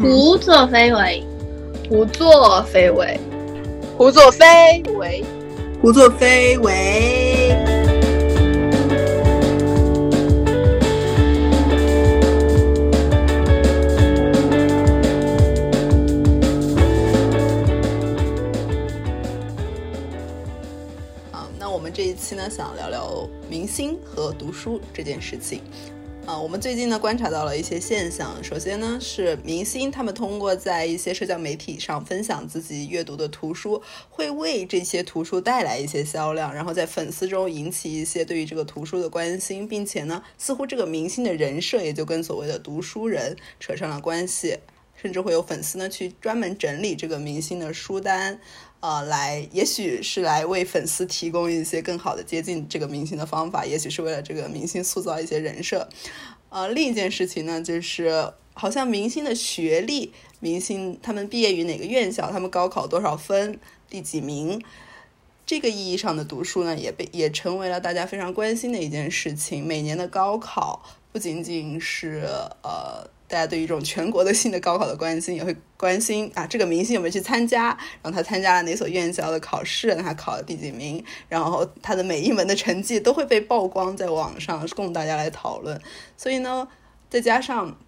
胡作非为，胡作非为，胡作非为，胡作非为。那我们这一期呢，想聊聊明星和读书这件事情。啊，我们最近呢观察到了一些现象。首先呢，是明星他们通过在一些社交媒体上分享自己阅读的图书，会为这些图书带来一些销量，然后在粉丝中引起一些对于这个图书的关心，并且呢，似乎这个明星的人设也就跟所谓的读书人扯上了关系，甚至会有粉丝呢去专门整理这个明星的书单。呃，来，也许是来为粉丝提供一些更好的接近这个明星的方法，也许是为了这个明星塑造一些人设。呃，另一件事情呢，就是好像明星的学历，明星他们毕业于哪个院校，他们高考多少分，第几名，这个意义上的读书呢，也被也成为了大家非常关心的一件事情。每年的高考不仅仅是呃。大家对于一种全国的性的高考的关心，也会关心啊，这个明星有没有去参加，然后他参加了哪所院校的考试，他考了第几名，然后他的每一门的成绩都会被曝光在网上，供大家来讨论。所以呢，再加上，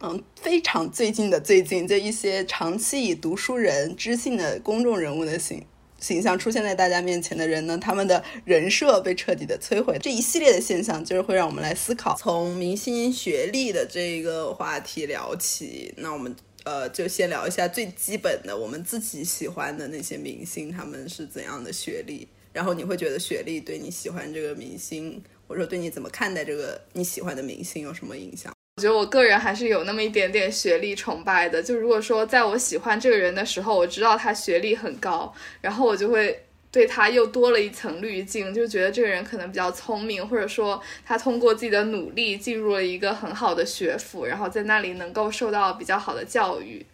嗯，非常最近的最近，这一些长期以读书人、知性的公众人物的形。形象出现在大家面前的人呢，他们的人设被彻底的摧毁。这一系列的现象，就是会让我们来思考。从明星学历的这一个话题聊起，那我们呃就先聊一下最基本的，我们自己喜欢的那些明星，他们是怎样的学历？然后你会觉得学历对你喜欢这个明星，或者说对你怎么看待这个你喜欢的明星有什么影响？我觉得我个人还是有那么一点点学历崇拜的。就如果说在我喜欢这个人的时候，我知道他学历很高，然后我就会对他又多了一层滤镜，就觉得这个人可能比较聪明，或者说他通过自己的努力进入了一个很好的学府，然后在那里能够受到比较好的教育。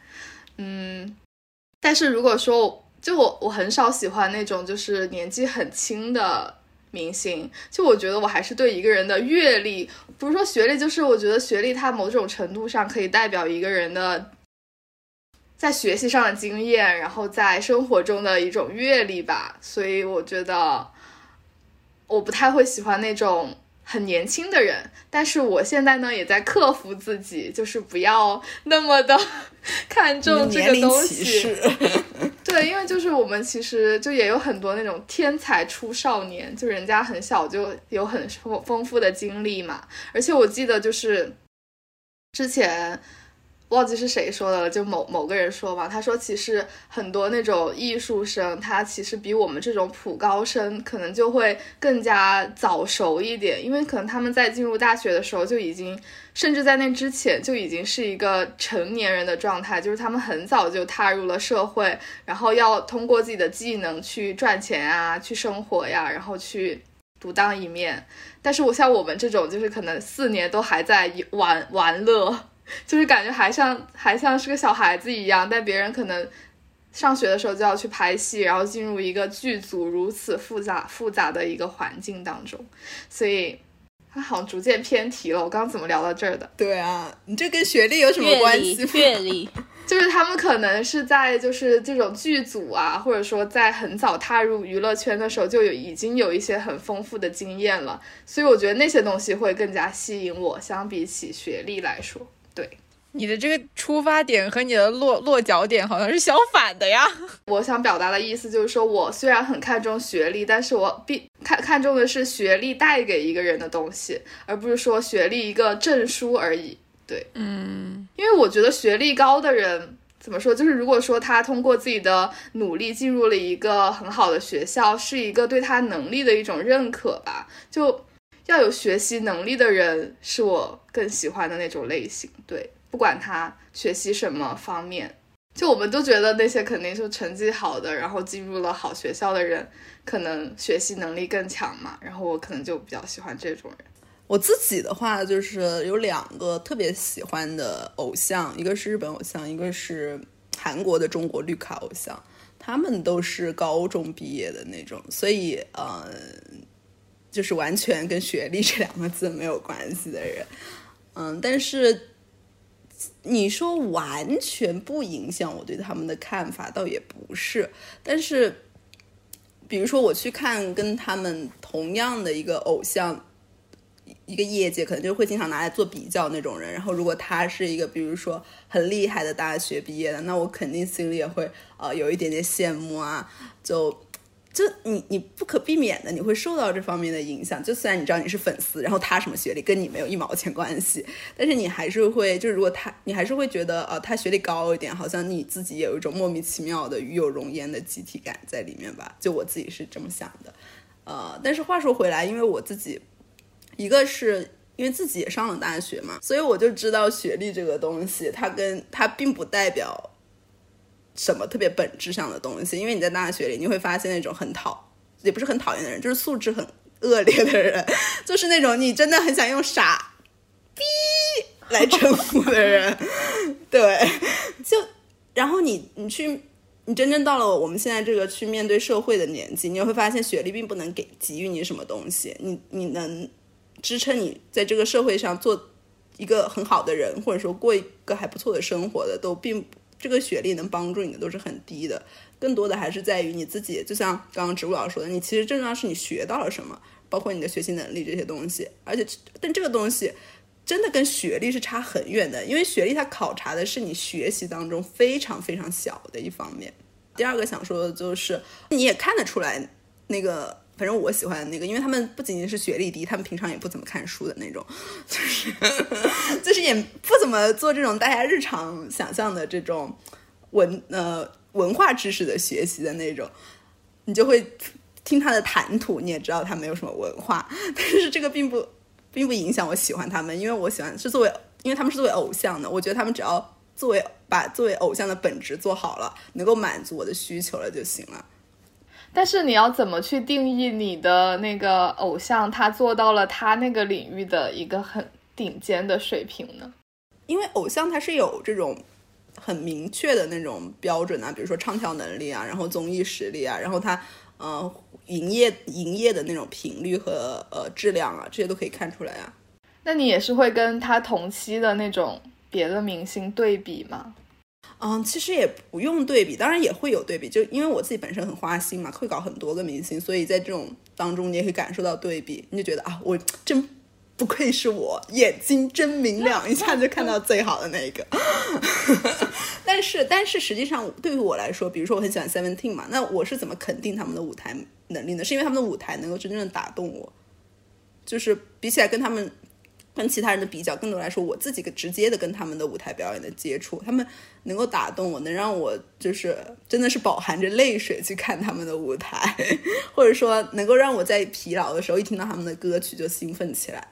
嗯，但是如果说就我我很少喜欢那种就是年纪很轻的。明星，就我觉得我还是对一个人的阅历，不是说学历，就是我觉得学历它某种程度上可以代表一个人的在学习上的经验，然后在生活中的一种阅历吧。所以我觉得我不太会喜欢那种很年轻的人，但是我现在呢也在克服自己，就是不要那么的 看重这个东西。对，因为就是我们其实就也有很多那种天才出少年，就人家很小就有很丰丰富的经历嘛。而且我记得就是之前。忘记是谁说的了，就某某个人说嘛，他说其实很多那种艺术生，他其实比我们这种普高生可能就会更加早熟一点，因为可能他们在进入大学的时候就已经，甚至在那之前就已经是一个成年人的状态，就是他们很早就踏入了社会，然后要通过自己的技能去赚钱啊，去生活呀，然后去独当一面。但是我像我们这种，就是可能四年都还在玩玩乐。就是感觉还像还像是个小孩子一样，但别人可能上学的时候就要去拍戏，然后进入一个剧组如此复杂复杂的一个环境当中，所以他好像逐渐偏题了。我刚刚怎么聊到这儿的？对啊，你这跟学历有什么关系？阅历 就是他们可能是在就是这种剧组啊，或者说在很早踏入娱乐圈的时候就有已经有一些很丰富的经验了，所以我觉得那些东西会更加吸引我，相比起学历来说。对，你的这个出发点和你的落落脚点好像是相反的呀。我想表达的意思就是说，我虽然很看重学历，但是我必看看重的是学历带给一个人的东西，而不是说学历一个证书而已。对，嗯，因为我觉得学历高的人怎么说，就是如果说他通过自己的努力进入了一个很好的学校，是一个对他能力的一种认可吧，就。要有学习能力的人是我更喜欢的那种类型。对，不管他学习什么方面，就我们都觉得那些肯定是成绩好的，然后进入了好学校的人，可能学习能力更强嘛。然后我可能就比较喜欢这种人。我自己的话，就是有两个特别喜欢的偶像，一个是日本偶像，一个是韩国的中国绿卡偶像。他们都是高中毕业的那种，所以呃。就是完全跟学历这两个字没有关系的人，嗯，但是你说完全不影响我对他们的看法，倒也不是。但是，比如说我去看跟他们同样的一个偶像，一个业界可能就会经常拿来做比较那种人。然后，如果他是一个比如说很厉害的大学毕业的，那我肯定心里也会呃有一点点羡慕啊，就。就你你不可避免的你会受到这方面的影响，就虽然你知道你是粉丝，然后他什么学历跟你没有一毛钱关系，但是你还是会，就是如果他你还是会觉得呃他学历高一点，好像你自己有一种莫名其妙的与有荣焉的集体感在里面吧？就我自己是这么想的，呃，但是话说回来，因为我自己一个是因为自己也上了大学嘛，所以我就知道学历这个东西，它跟它并不代表。什么特别本质上的东西？因为你在大学里，你会发现那种很讨，也不是很讨厌的人，就是素质很恶劣的人，就是那种你真的很想用傻逼来称呼的人。对，就然后你你去，你真正到了我们现在这个去面对社会的年纪，你会发现学历并不能给给予你什么东西。你你能支撑你在这个社会上做一个很好的人，或者说过一个还不错的生活的，都并不。这个学历能帮助你的都是很低的，更多的还是在于你自己。就像刚刚植物老师说的，你其实最重要是你学到了什么，包括你的学习能力这些东西。而且，但这个东西真的跟学历是差很远的，因为学历它考察的是你学习当中非常非常小的一方面。第二个想说的就是，你也看得出来那个。反正我喜欢那个，因为他们不仅仅是学历低，他们平常也不怎么看书的那种，就是就是也不怎么做这种大家日常想象的这种文呃文化知识的学习的那种，你就会听他的谈吐，你也知道他没有什么文化，但是这个并不并不影响我喜欢他们，因为我喜欢是作为，因为他们是作为偶像的，我觉得他们只要作为把作为偶像的本质做好了，能够满足我的需求了就行了。但是你要怎么去定义你的那个偶像？他做到了他那个领域的一个很顶尖的水平呢？因为偶像他是有这种很明确的那种标准啊，比如说唱跳能力啊，然后综艺实力啊，然后他呃营业营业的那种频率和呃质量啊，这些都可以看出来啊。那你也是会跟他同期的那种别的明星对比吗？嗯，其实也不用对比，当然也会有对比，就因为我自己本身很花心嘛，会搞很多个明星，所以在这种当中你也可以感受到对比，你就觉得啊，我真不愧是我，眼睛真明亮，一下就看到最好的那一个。但是，但是实际上对于我来说，比如说我很喜欢 Seventeen 嘛，那我是怎么肯定他们的舞台能力呢？是因为他们的舞台能够真正的打动我，就是比起来跟他们。跟其他人的比较，更多来说，我自己个直接的跟他们的舞台表演的接触，他们能够打动我，能让我就是真的是饱含着泪水去看他们的舞台，或者说能够让我在疲劳的时候一听到他们的歌曲就兴奋起来，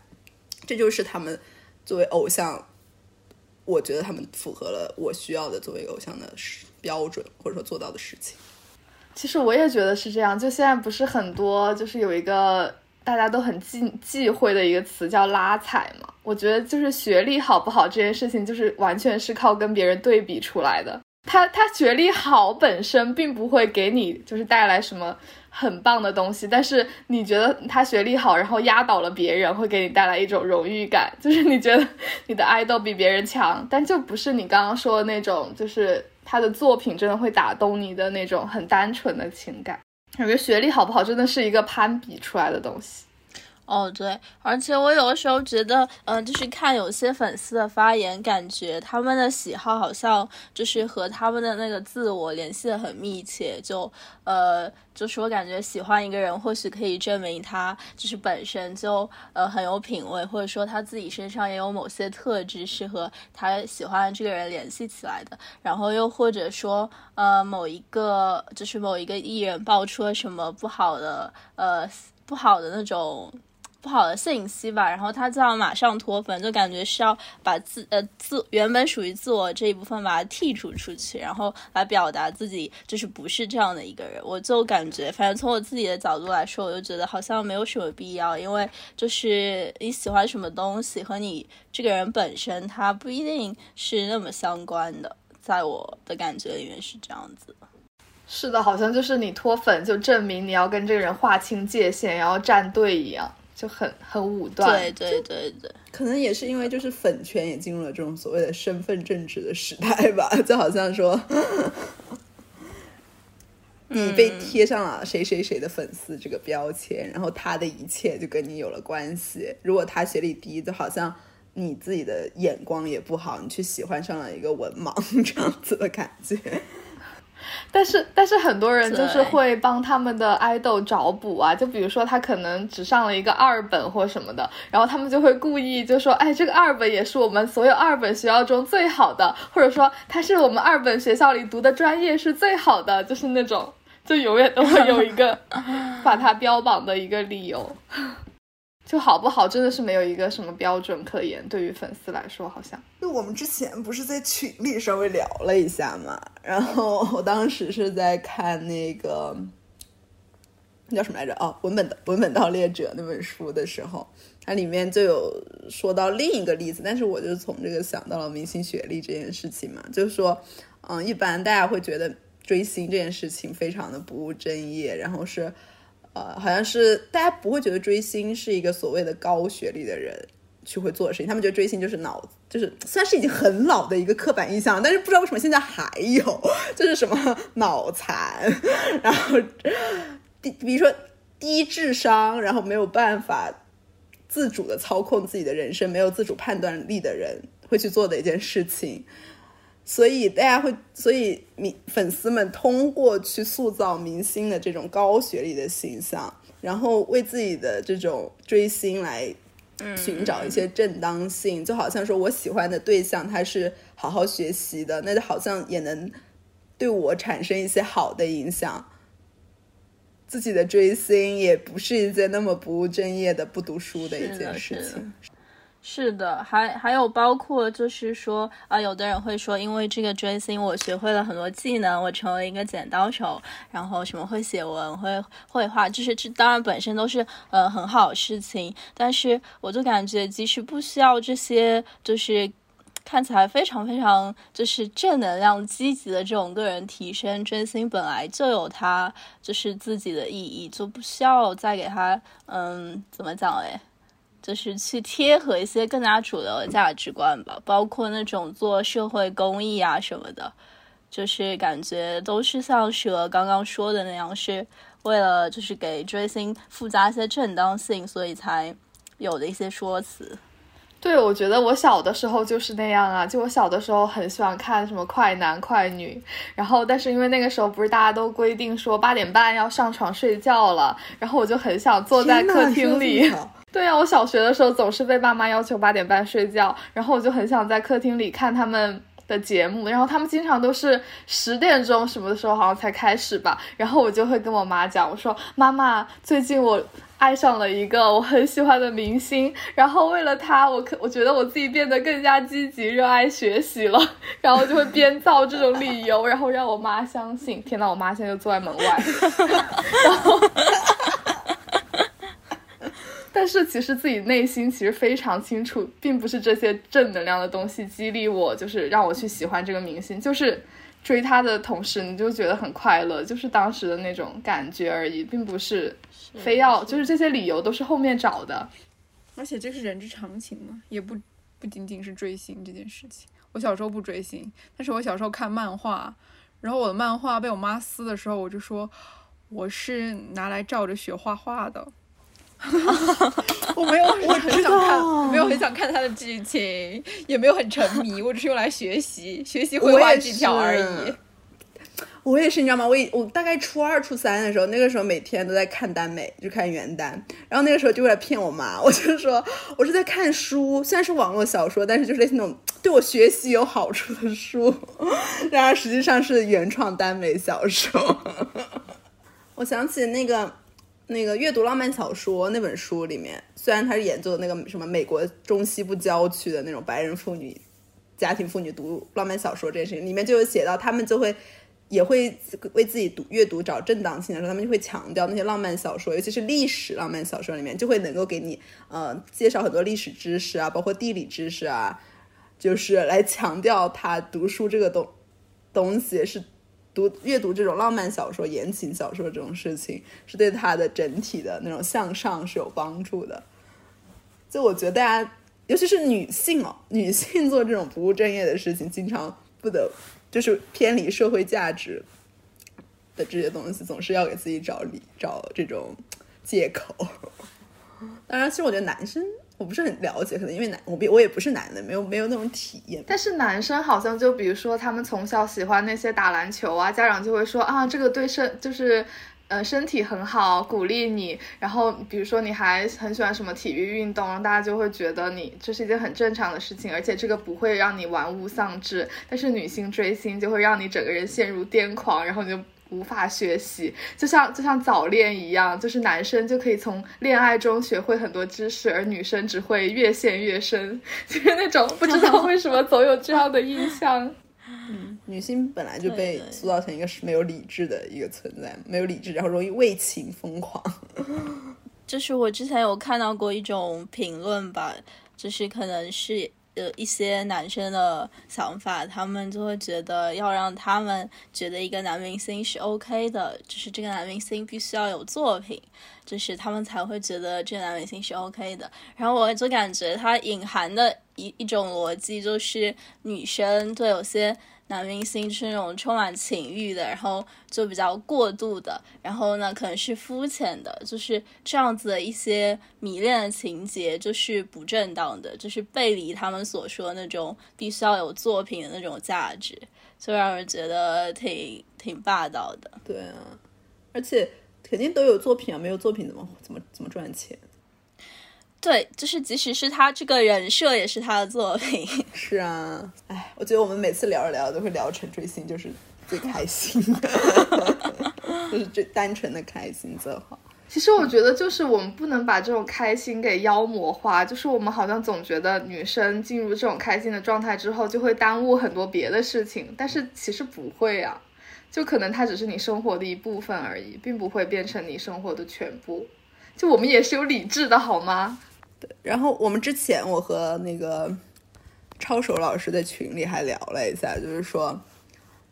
这就是他们作为偶像，我觉得他们符合了我需要的作为偶像的标准，或者说做到的事情。其实我也觉得是这样，就现在不是很多，就是有一个。大家都很忌忌讳的一个词叫拉踩嘛，我觉得就是学历好不好这件事情，就是完全是靠跟别人对比出来的。他他学历好本身并不会给你就是带来什么很棒的东西，但是你觉得他学历好，然后压倒了别人，会给你带来一种荣誉感，就是你觉得你的爱豆比别人强，但就不是你刚刚说的那种，就是他的作品真的会打动你的那种很单纯的情感。感觉学历好不好，真的是一个攀比出来的东西。哦，对，而且我有的时候觉得，嗯，就是看有些粉丝的发言，感觉他们的喜好好像就是和他们的那个自我联系的很密切。就，呃，就是我感觉喜欢一个人，或许可以证明他就是本身就呃很有品味，或者说他自己身上也有某些特质是和他喜欢的这个人联系起来的。然后又或者说，呃，某一个就是某一个艺人爆出了什么不好的，呃，不好的那种。不好的信息吧，然后他就要马上脱粉，就感觉是要把自呃自原本属于自我这一部分把它剔除出去，然后来表达自己就是不是这样的一个人。我就感觉，反正从我自己的角度来说，我就觉得好像没有什么必要，因为就是你喜欢什么东西和你这个人本身，他不一定是那么相关的。在我的感觉里面是这样子。是的，好像就是你脱粉就证明你要跟这个人划清界限，然后站队一样。就很很武断。对对对对，可能也是因为就是粉圈也进入了这种所谓的身份政治的时代吧，就好像说。你被贴上了谁谁谁的粉丝这个标签，然后他的一切就跟你有了关系。如果他学历低，就好像你自己的眼光也不好，你去喜欢上了一个文盲 这样子的感觉。但是，但是很多人就是会帮他们的爱豆找补啊，就比如说他可能只上了一个二本或什么的，然后他们就会故意就说，哎，这个二本也是我们所有二本学校中最好的，或者说他是我们二本学校里读的专业是最好的，就是那种，就永远都会有一个 把他标榜的一个理由。就好不好，真的是没有一个什么标准可言。对于粉丝来说，好像就我们之前不是在群里稍微聊了一下嘛，然后我当时是在看那个那叫什么来着？哦，《文本的文本盗猎者》那本书的时候，它里面就有说到另一个例子，但是我就从这个想到了明星学历这件事情嘛，就是说，嗯，一般大家会觉得追星这件事情非常的不务正业，然后是。呃，好像是大家不会觉得追星是一个所谓的高学历的人去会做的事情，他们觉得追星就是脑，就是虽然是已经很老的一个刻板印象，但是不知道为什么现在还有，就是什么脑残，然后低，比如说低智商，然后没有办法自主的操控自己的人生，没有自主判断力的人会去做的一件事情。所以大家会，所以明粉丝们通过去塑造明星的这种高学历的形象，然后为自己的这种追星来寻找一些正当性，就好像说我喜欢的对象他是好好学习的，那就好像也能对我产生一些好的影响。自己的追星也不是一件那么不务正业的、不读书的一件事情。是的，还还有包括就是说啊，有的人会说，因为这个追星，我学会了很多技能，我成为一个剪刀手，然后什么会写文、会绘画，就是这当然本身都是呃很好的事情，但是我就感觉即使不需要这些，就是看起来非常非常就是正能量、积极的这种个人提升，追星本来就有它就是自己的意义，就不需要再给他嗯怎么讲嘞？就是去贴合一些更加主流的价值观吧，包括那种做社会公益啊什么的，就是感觉都是像蛇刚刚说的那样，是为了就是给追星附加一些正当性，所以才有的一些说辞。对，我觉得我小的时候就是那样啊，就我小的时候很喜欢看什么快男快女，然后但是因为那个时候不是大家都规定说八点半要上床睡觉了，然后我就很想坐在客厅里。对呀，我小学的时候总是被爸妈要求八点半睡觉，然后我就很想在客厅里看他们的节目，然后他们经常都是十点钟什么的时候好像才开始吧，然后我就会跟我妈讲，我说妈妈，最近我爱上了一个我很喜欢的明星，然后为了他，我可我觉得我自己变得更加积极，热爱学习了，然后就会编造这种理由，然后让我妈相信。天呐，我妈现在就坐在门外，然后。但是其实自己内心其实非常清楚，并不是这些正能量的东西激励我，就是让我去喜欢这个明星，就是追他的同时你就觉得很快乐，就是当时的那种感觉而已，并不是非要就是这些理由都是后面找的。而且这是人之常情嘛，也不不仅仅是追星这件事情。我小时候不追星，但是我小时候看漫画，然后我的漫画被我妈撕的时候，我就说我是拿来照着学画画的。我没有我很想看，没有很想看它的剧情，也没有很沉迷，我只是用来学习学习绘画技巧而已。我也是，你知道吗？我我大概初二、初三的时候，那个时候每天都在看耽美，就看原耽。然后那个时候就为了骗我妈，我就说我是在看书，虽然是网络小说，但是就是那种对我学习有好处的书。然而实际上是原创耽美小说。我想起那个。那个阅读浪漫小说那本书里面，虽然他是研究那个什么美国中西部郊区的那种白人妇女家庭妇女读浪漫小说这件事情，里面就有写到，他们就会也会为自己读阅读找正当性的时候，他们就会强调那些浪漫小说，尤其是历史浪漫小说里面，就会能够给你呃介绍很多历史知识啊，包括地理知识啊，就是来强调他读书这个东东西是。读阅读这种浪漫小说、言情小说这种事情，是对他的整体的那种向上是有帮助的。就我觉得大家，尤其是女性哦，女性做这种不务正业的事情，经常不得就是偏离社会价值的这些东西，总是要给自己找理找这种借口。当然，其实我觉得男生我不是很了解，可能因为男我比我也不是男的，没有没有那种体验。但是男生好像就比如说他们从小喜欢那些打篮球啊，家长就会说啊，这个对身就是。呃，身体很好，鼓励你。然后，比如说你还很喜欢什么体育运动，大家就会觉得你这是一件很正常的事情，而且这个不会让你玩物丧志。但是女性追星就会让你整个人陷入癫狂，然后你就无法学习，就像就像早恋一样，就是男生就可以从恋爱中学会很多知识，而女生只会越陷越深，就是那种不知道为什么总有这样的印象。嗯，女性本来就被塑造成一个是没有理智的一个存在，没有理智，然后容易为情疯狂。就是我之前有看到过一种评论吧，就是可能是呃一些男生的想法，他们就会觉得要让他们觉得一个男明星是 OK 的，就是这个男明星必须要有作品，就是他们才会觉得这个男明星是 OK 的。然后我就感觉他隐含的一一种逻辑就是女生对有些男明星是那种充满情欲的，然后就比较过度的，然后呢可能是肤浅的，就是这样子的一些迷恋的情节就是不正当的，就是背离他们所说那种必须要有作品的那种价值，就让人觉得挺挺霸道的。对啊，而且肯定都有作品啊，没有作品怎么怎么怎么赚钱？对，就是即使是他这个人设也是他的作品。是啊，哎，我觉得我们每次聊着聊着都会聊成追星，就是最开心的，就是最单纯的开心最好。其实我觉得，就是我们不能把这种开心给妖魔化，就是我们好像总觉得女生进入这种开心的状态之后，就会耽误很多别的事情，但是其实不会啊，就可能它只是你生活的一部分而已，并不会变成你生活的全部。就我们也是有理智的，好吗？然后我们之前我和那个抄手老师在群里还聊了一下，就是说，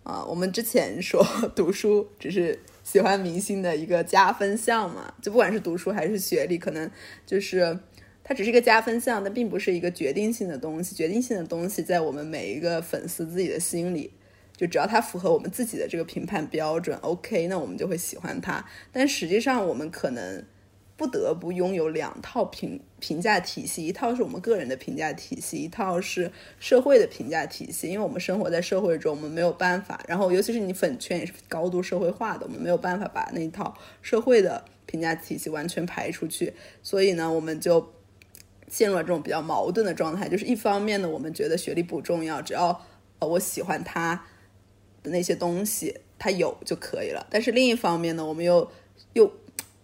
啊、我们之前说 读书只是喜欢明星的一个加分项嘛，就不管是读书还是学历，可能就是它只是一个加分项，但并不是一个决定性的东西。决定性的东西在我们每一个粉丝自己的心里。就只要它符合我们自己的这个评判标准，OK，那我们就会喜欢它。但实际上，我们可能不得不拥有两套评评价体系，一套是我们个人的评价体系，一套是社会的评价体系。因为我们生活在社会中，我们没有办法，然后尤其是你粉圈也是高度社会化的，我们没有办法把那一套社会的评价体系完全排出去，所以呢，我们就陷入了这种比较矛盾的状态。就是一方面呢，我们觉得学历不重要，只要我喜欢他的那些东西，他有就可以了。但是另一方面呢，我们又又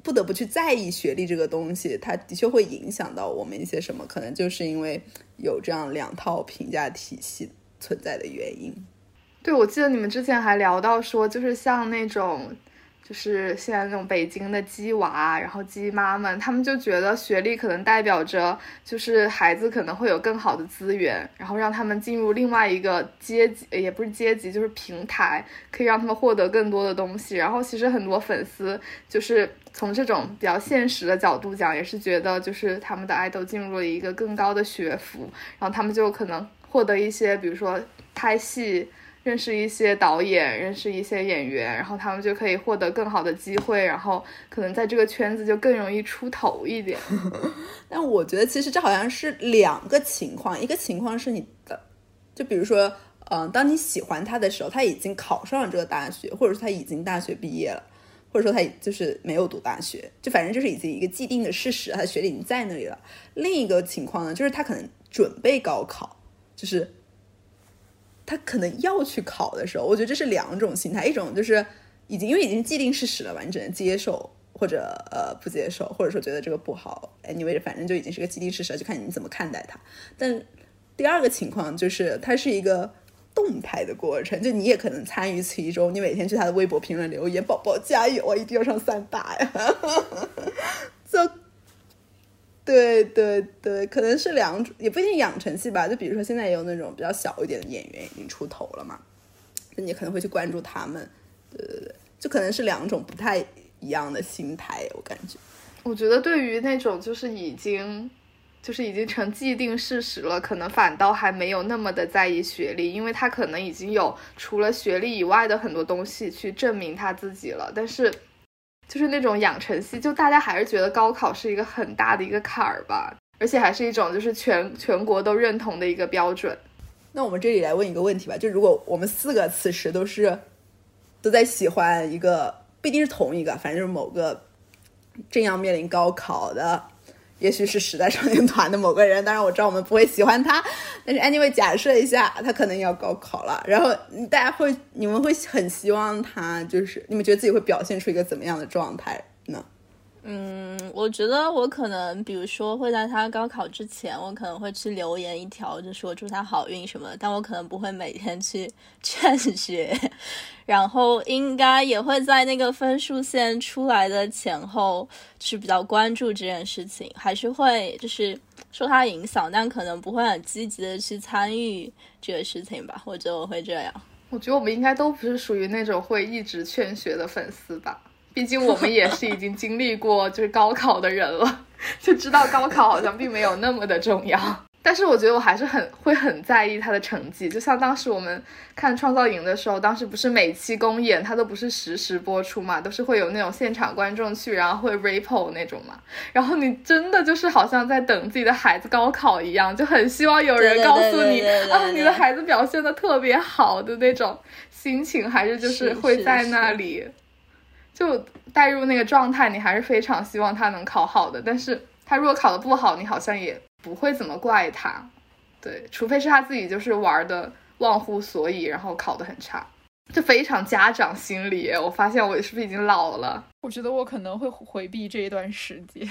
不得不去在意学历这个东西，它的确会影响到我们一些什么，可能就是因为有这样两套评价体系存在的原因。对，我记得你们之前还聊到说，就是像那种，就是现在那种北京的鸡娃，然后鸡妈们，他们就觉得学历可能代表着，就是孩子可能会有更好的资源，然后让他们进入另外一个阶级，也不是阶级，就是平台，可以让他们获得更多的东西。然后其实很多粉丝就是从这种比较现实的角度讲，也是觉得就是他们的爱豆进入了一个更高的学府，然后他们就可能获得一些，比如说拍戏。认识一些导演，认识一些演员，然后他们就可以获得更好的机会，然后可能在这个圈子就更容易出头一点。但我觉得其实这好像是两个情况，一个情况是你的，就比如说，嗯、当你喜欢他的时候，他已经考上了这个大学，或者说他已经大学毕业了，或者说他就是没有读大学，就反正就是已经一个既定的事实，他学历已经在那里了。另一个情况呢，就是他可能准备高考，就是他可能要去考的时候，我觉得这是两种心态，一种就是已经因为已经既定事实了嘛，你只能接受或者呃不接受，或者说觉得这个不好，anyway，反正就已经是个既定事实了，就看你怎么看待它。但第二个情况就是它是一个动态的过程，就你也可能参与其中，你每天去他的微博评论留言，宝宝加油啊，一定要上三大呀，就。对对对，可能是两种，也不一定养成系吧。就比如说现在也有那种比较小一点的演员已经出头了嘛，那你可能会去关注他们。对对对，就可能是两种不太一样的心态，我感觉。我觉得对于那种就是已经就是已经成既定事实了，可能反倒还没有那么的在意学历，因为他可能已经有除了学历以外的很多东西去证明他自己了。但是，就是那种养成系，就大家还是觉得高考是一个很大的一个坎儿吧，而且还是一种就是全全国都认同的一个标准。那我们这里来问一个问题吧，就如果我们四个此时都是都在喜欢一个，不一定是同一个，反正就是某个正要面临高考的。也许是时代少年团的某个人，当然我知道我们不会喜欢他，但是 anyway 假设一下，他可能要高考了，然后大家会，你们会很希望他，就是你们觉得自己会表现出一个怎么样的状态呢？嗯，我觉得我可能，比如说会在他高考之前，我可能会去留言一条，就说祝他好运什么的，但我可能不会每天去 劝学，然后应该也会在那个分数线出来的前后是比较关注这件事情，还是会就是受他影响，但可能不会很积极的去参与这个事情吧。我觉得我会这样。我觉得我们应该都不是属于那种会一直劝学的粉丝吧。毕竟我们也是已经经历过就是高考的人了，就知道高考好像并没有那么的重要。但是我觉得我还是很会很在意他的成绩，就像当时我们看创造营的时候，当时不是每期公演他都不是实时播出嘛，都是会有那种现场观众去，然后会 report 那种嘛。然后你真的就是好像在等自己的孩子高考一样，就很希望有人告诉你啊，你的孩子表现的特别好的那种心情，还是就是会在那里。就带入那个状态，你还是非常希望他能考好的。但是他如果考的不好，你好像也不会怎么怪他，对，除非是他自己就是玩的忘乎所以，然后考的很差，就非常家长心理。我发现我是不是已经老了？我觉得我可能会回避这一段时间，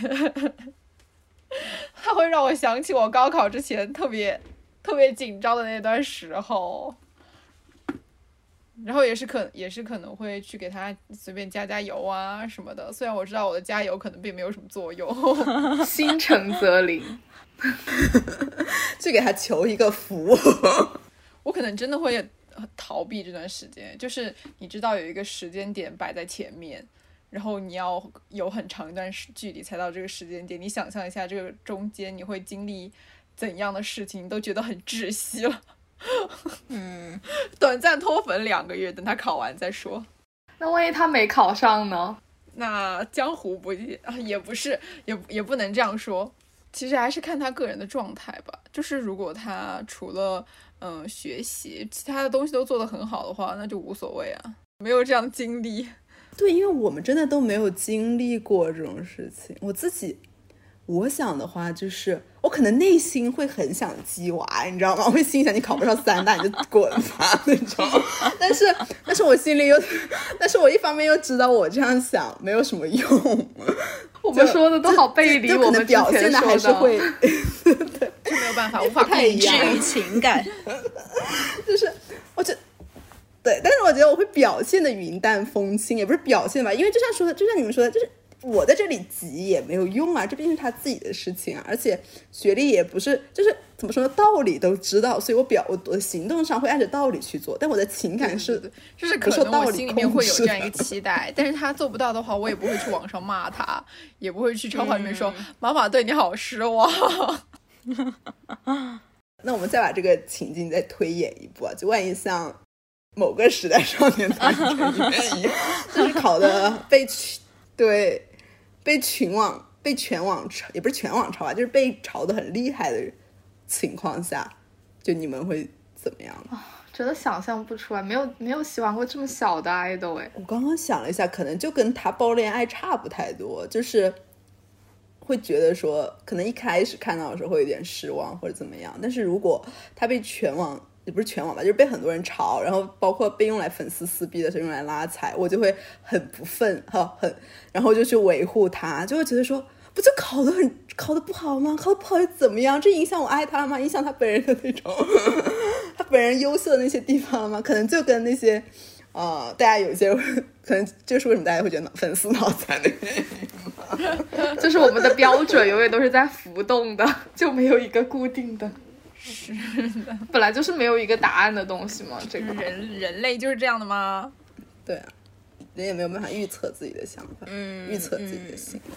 他会让我想起我高考之前特别特别紧张的那段时候。然后也是可也是可能会去给他随便加加油啊什么的，虽然我知道我的加油可能并没有什么作用。心诚则灵，去给他求一个福。我可能真的会逃避这段时间，就是你知道有一个时间点摆在前面，然后你要有很长一段时距离才到这个时间点，你想象一下这个中间你会经历怎样的事情，你都觉得很窒息了。嗯，短暂脱粉两个月，等他考完再说。那万一他没考上呢？那江湖不也不是，也也不能这样说。其实还是看他个人的状态吧。就是如果他除了嗯学习，其他的东西都做得很好的话，那就无所谓啊。没有这样的经历。对，因为我们真的都没有经历过这种事情。我自己。我想的话，就是我可能内心会很想鸡娃，你知道吗？我会心想你考不上三大你就滚吧那种。但是，但是我心里又，但是我一方面又知道我这样想没有什么用。我们说的都好背离，我们表现的还是会，对，就没有办法，无法控制情感。就是我觉得对，但是我觉得我会表现的云淡风轻，也不是表现吧，因为就像说的，就像你们说的，就是。我在这里急也没有用啊，这毕竟是他自己的事情啊，而且学历也不是，就是怎么说呢，道理都知道，所以我表我的行动上会按着道理去做，但我的情感是，就是可能我心里面会有这样一个期待，但是他做不到的话，我也不会去网上骂他，也不会去超话里面说妈妈对你好失望。那我们再把这个情境再推演一步啊，就万一像某个时代少年团里面 一样，就是考的被取对。被群网被全网嘲，也不是全网嘲吧，就是被嘲的很厉害的情况下，就你们会怎么样？真的想象不出来，没有没有喜欢过这么小的爱豆哎。我刚刚想了一下，可能就跟他爆恋爱差不太多，就是会觉得说，可能一开始看到的时候会有点失望或者怎么样，但是如果他被全网。也不是全网吧，就是被很多人嘲，然后包括被用来粉丝撕逼的时候用来拉踩，我就会很不忿哈，很，然后就去维护他，就会觉得说，不就考的很考的不好吗？考的不好又怎么样？这影响我爱他了吗？影响他本人的那种，他本人优秀的那些地方了吗？可能就跟那些，呃，大家有些可能就是为什么大家会觉得粉丝脑残的原因，就是我们的标准永远都是在浮动的，就没有一个固定的。是的，本来就是没有一个答案的东西嘛。这个人人类就是这样的吗？对啊，人也没有办法预测自己的想法，嗯，预测自己的行为。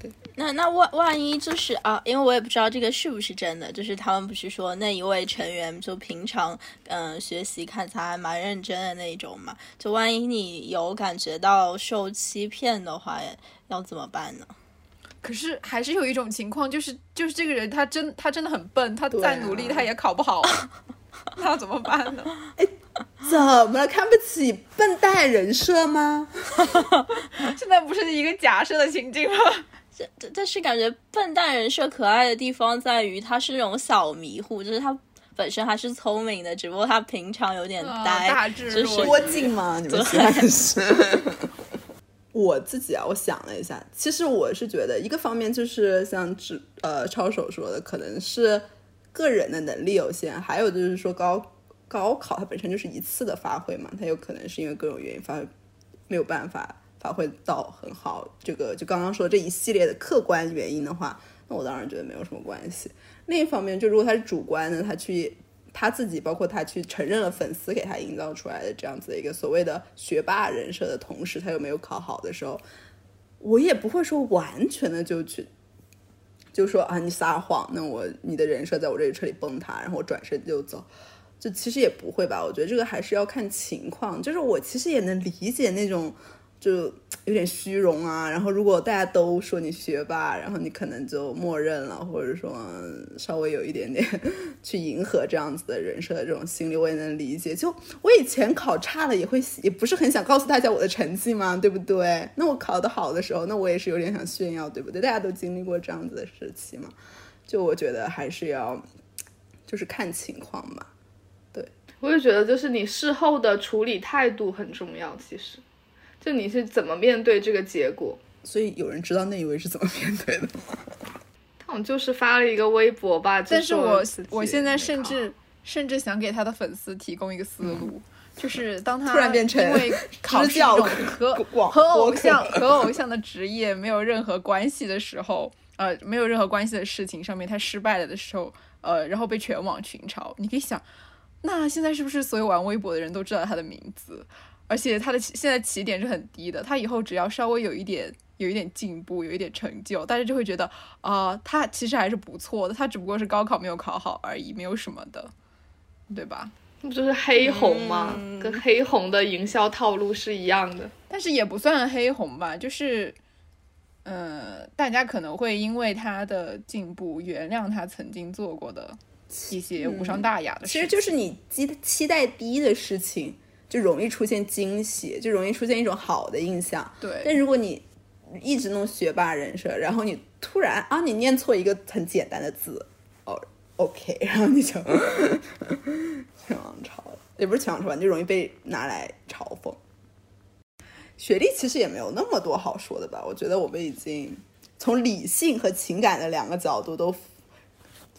对，那那万万一就是啊，因为我也不知道这个是不是真的，就是他们不是说那一位成员就平常嗯、呃学习看起来还蛮认真的那一种嘛，就万一你有感觉到受欺骗的话，要怎么办呢？可是还是有一种情况，就是就是这个人他真他真的很笨，他再努力他也考不好，那怎么办呢？怎么了？看不起笨蛋人设吗？现在不是一个假设的情境吗？这这但是感觉笨蛋人设可爱的地方在于他是那种小迷糊，就是他本身还是聪明的，只不过他平常有点啊呆，大智就是若多劲吗？你们现在是？我自己啊，我想了一下，其实我是觉得一个方面就是像指呃抄手说的，可能是个人的能力有限，还有就是说高高考它本身就是一次的发挥嘛，它有可能是因为各种原因发挥没有办法发挥到很好。这个就刚刚说这一系列的客观原因的话，那我当然觉得没有什么关系。另一方面，就如果他是主观的，他去他自己，包括他去承认了粉丝给他营造出来的这样子的一个所谓的学霸人设的同时，他又没有考好的时候，我也不会说完全的就去。就说啊，你撒谎，那我你的人设在我这里彻底崩塌，然后我转身就走，就其实也不会吧。我觉得这个还是要看情况。就是我其实也能理解那种就有点虚荣啊，然后如果大家都说你学霸，然后你可能就默认了，或者说稍微有一点点去迎合这样子的人设的这种心理，我也能理解。就我以前考差了，也会也不是很想告诉大家我的成绩嘛，对不对？那我考得好的时候，那我也是有点想炫耀，对不对？大家都经历过这样子的时期嘛，就我觉得还是要就是看情况吧。我也觉得，就是你事后的处理态度很重要。其实，就你是怎么面对这个结果。所以有人知道那一位是怎么面对的吗？他好像就是发了一个微博吧，但是我我现在甚至甚至想给他的粉丝提供一个思路，就是当他突然变成因为考教 和广和偶像和偶像的职业没有任何关系的时候，呃，没有任何关系的事情上面他失败了的时候，呃，然后被全网群嘲，你可以想，那现在是不是所有玩微博的人都知道他的名字？而且他的起现在起点是很低的，他以后只要稍微有一点有一点进步，有一点成就，大家就会觉得啊、他其实还是不错的，他只不过是高考没有考好而已，没有什么的，对吧？不就是黑红吗？嗯跟黑红的营销套路是一样的。但是也不算黑红吧，就是，呃，大家可能会因为他的进步原谅他曾经做过的一些无伤大雅的事情。其实就是你期期待低的事情，就容易出现惊喜，就容易出现一种好的印象。对，但如果你一直弄学霸人设，然后你突然啊，你念错一个很简单的字，哦，OK，然后你就全网嘲，也不是全网嘲，你就容易被拿来嘲讽。学历其实也没有那么多好说的吧，我觉得我们已经从理性和情感的两个角度都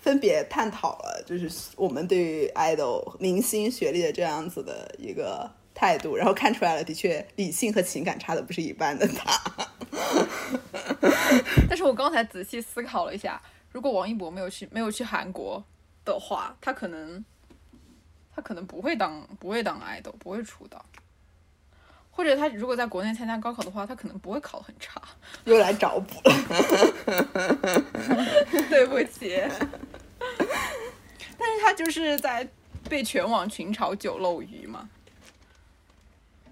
分别探讨了，就是我们对于 idol 明星学历的这样子的一个态度，然后看出来了，的确理性和情感差的不是一般的大。但是我刚才仔细思考了一下，如果王一博没有去没有去韩国的话，他可能他可能不会当不会当 idol，不会出道。或者他如果在国内参加高考的话，他可能不会考很差。又来找补了，对不起，但是他就是在被全网群嘲酒漏鱼嘛，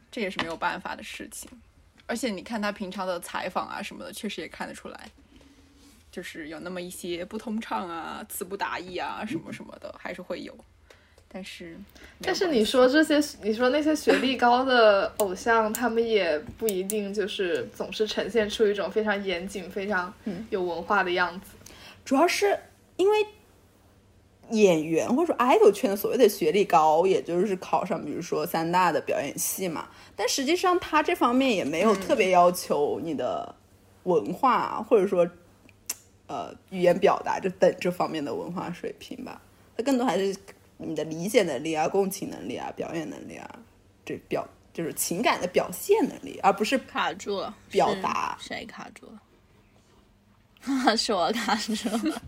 这也是没有办法的事情。而且你看他平常的采访啊什么的，确实也看得出来，就是有那么一些不通畅啊、词不达意啊什么什么的，还是会有。但是，但是你说这些，你说那些学历高的偶像，他们也不一定就是总是呈现出一种非常严谨、非常有文化的样子。主要是因为演员或者说 idol 圈的所谓的学历高，也就是考上比如说三大的表演系嘛。但实际上他这方面也没有特别要求你的文化、或者说呃语言表达这等这方面的文化水平吧。他更多还是你的理解能力啊、共情能力啊、表演能力啊，这表就是情感的表现能力，而不是卡住了，表达谁卡住了？是我卡住了。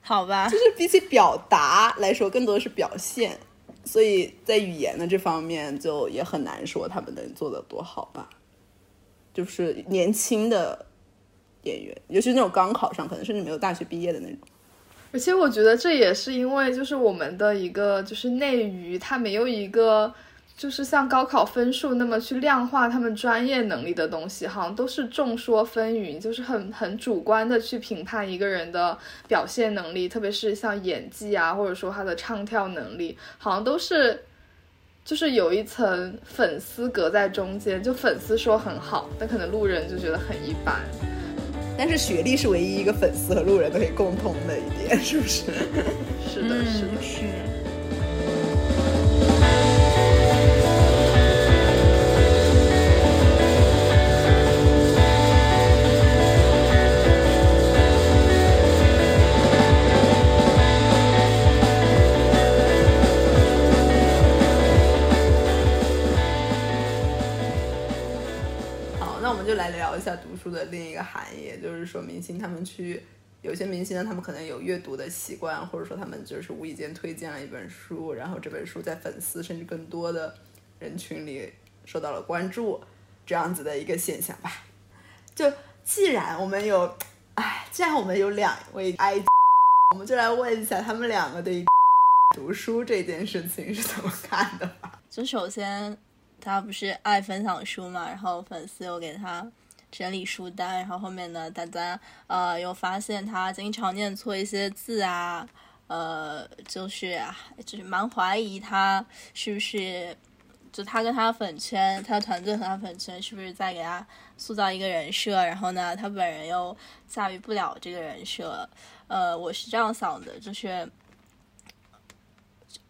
好吧，就是比起表达来说，更多的是表现，所以在语言的这方面就也很难说他们能做的多好吧。就是年轻的演员，尤其是那种刚考上，可能甚至没有大学毕业的那种。而且我觉得这也是因为，就是我们的一个就是内娱，它没有一个就是像高考分数那么去量化他们专业能力的东西，好像都是众说纷纭，就是很很主观的去评判一个人的表现能力，特别是像演技啊，或者说他的唱跳能力，好像都是就是有一层粉丝隔在中间，就粉丝说很好，但可能路人就觉得很一般。但是学历是唯一一个粉丝和路人都可以共通的一点，是不是？是的，是的，是。下读书的另一个含义，就是说明星他们去，有些明星呢，他们可能有阅读的习惯，或者说他们就是无意间推荐了一本书，然后这本书在粉丝甚至更多的人群里受到了关注，这样子的一个现象吧。就既然我们有，哎，既然我们有两位 I，我们就来问一下他们两个对于读书这件事情是怎么看的吧。就首先他不是爱分享书嘛，然后粉丝又给他整理书单，然后后面呢，大家呃又发现他经常念错一些字啊，呃，就是，就是蛮怀疑他是不是。就他跟他粉圈，他的团队和他粉圈是不是在给他塑造一个人设？然后呢，他本人又驾驭不了这个人设。呃，我是这样想的，就是，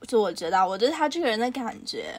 就我觉得我对他这个人的感觉，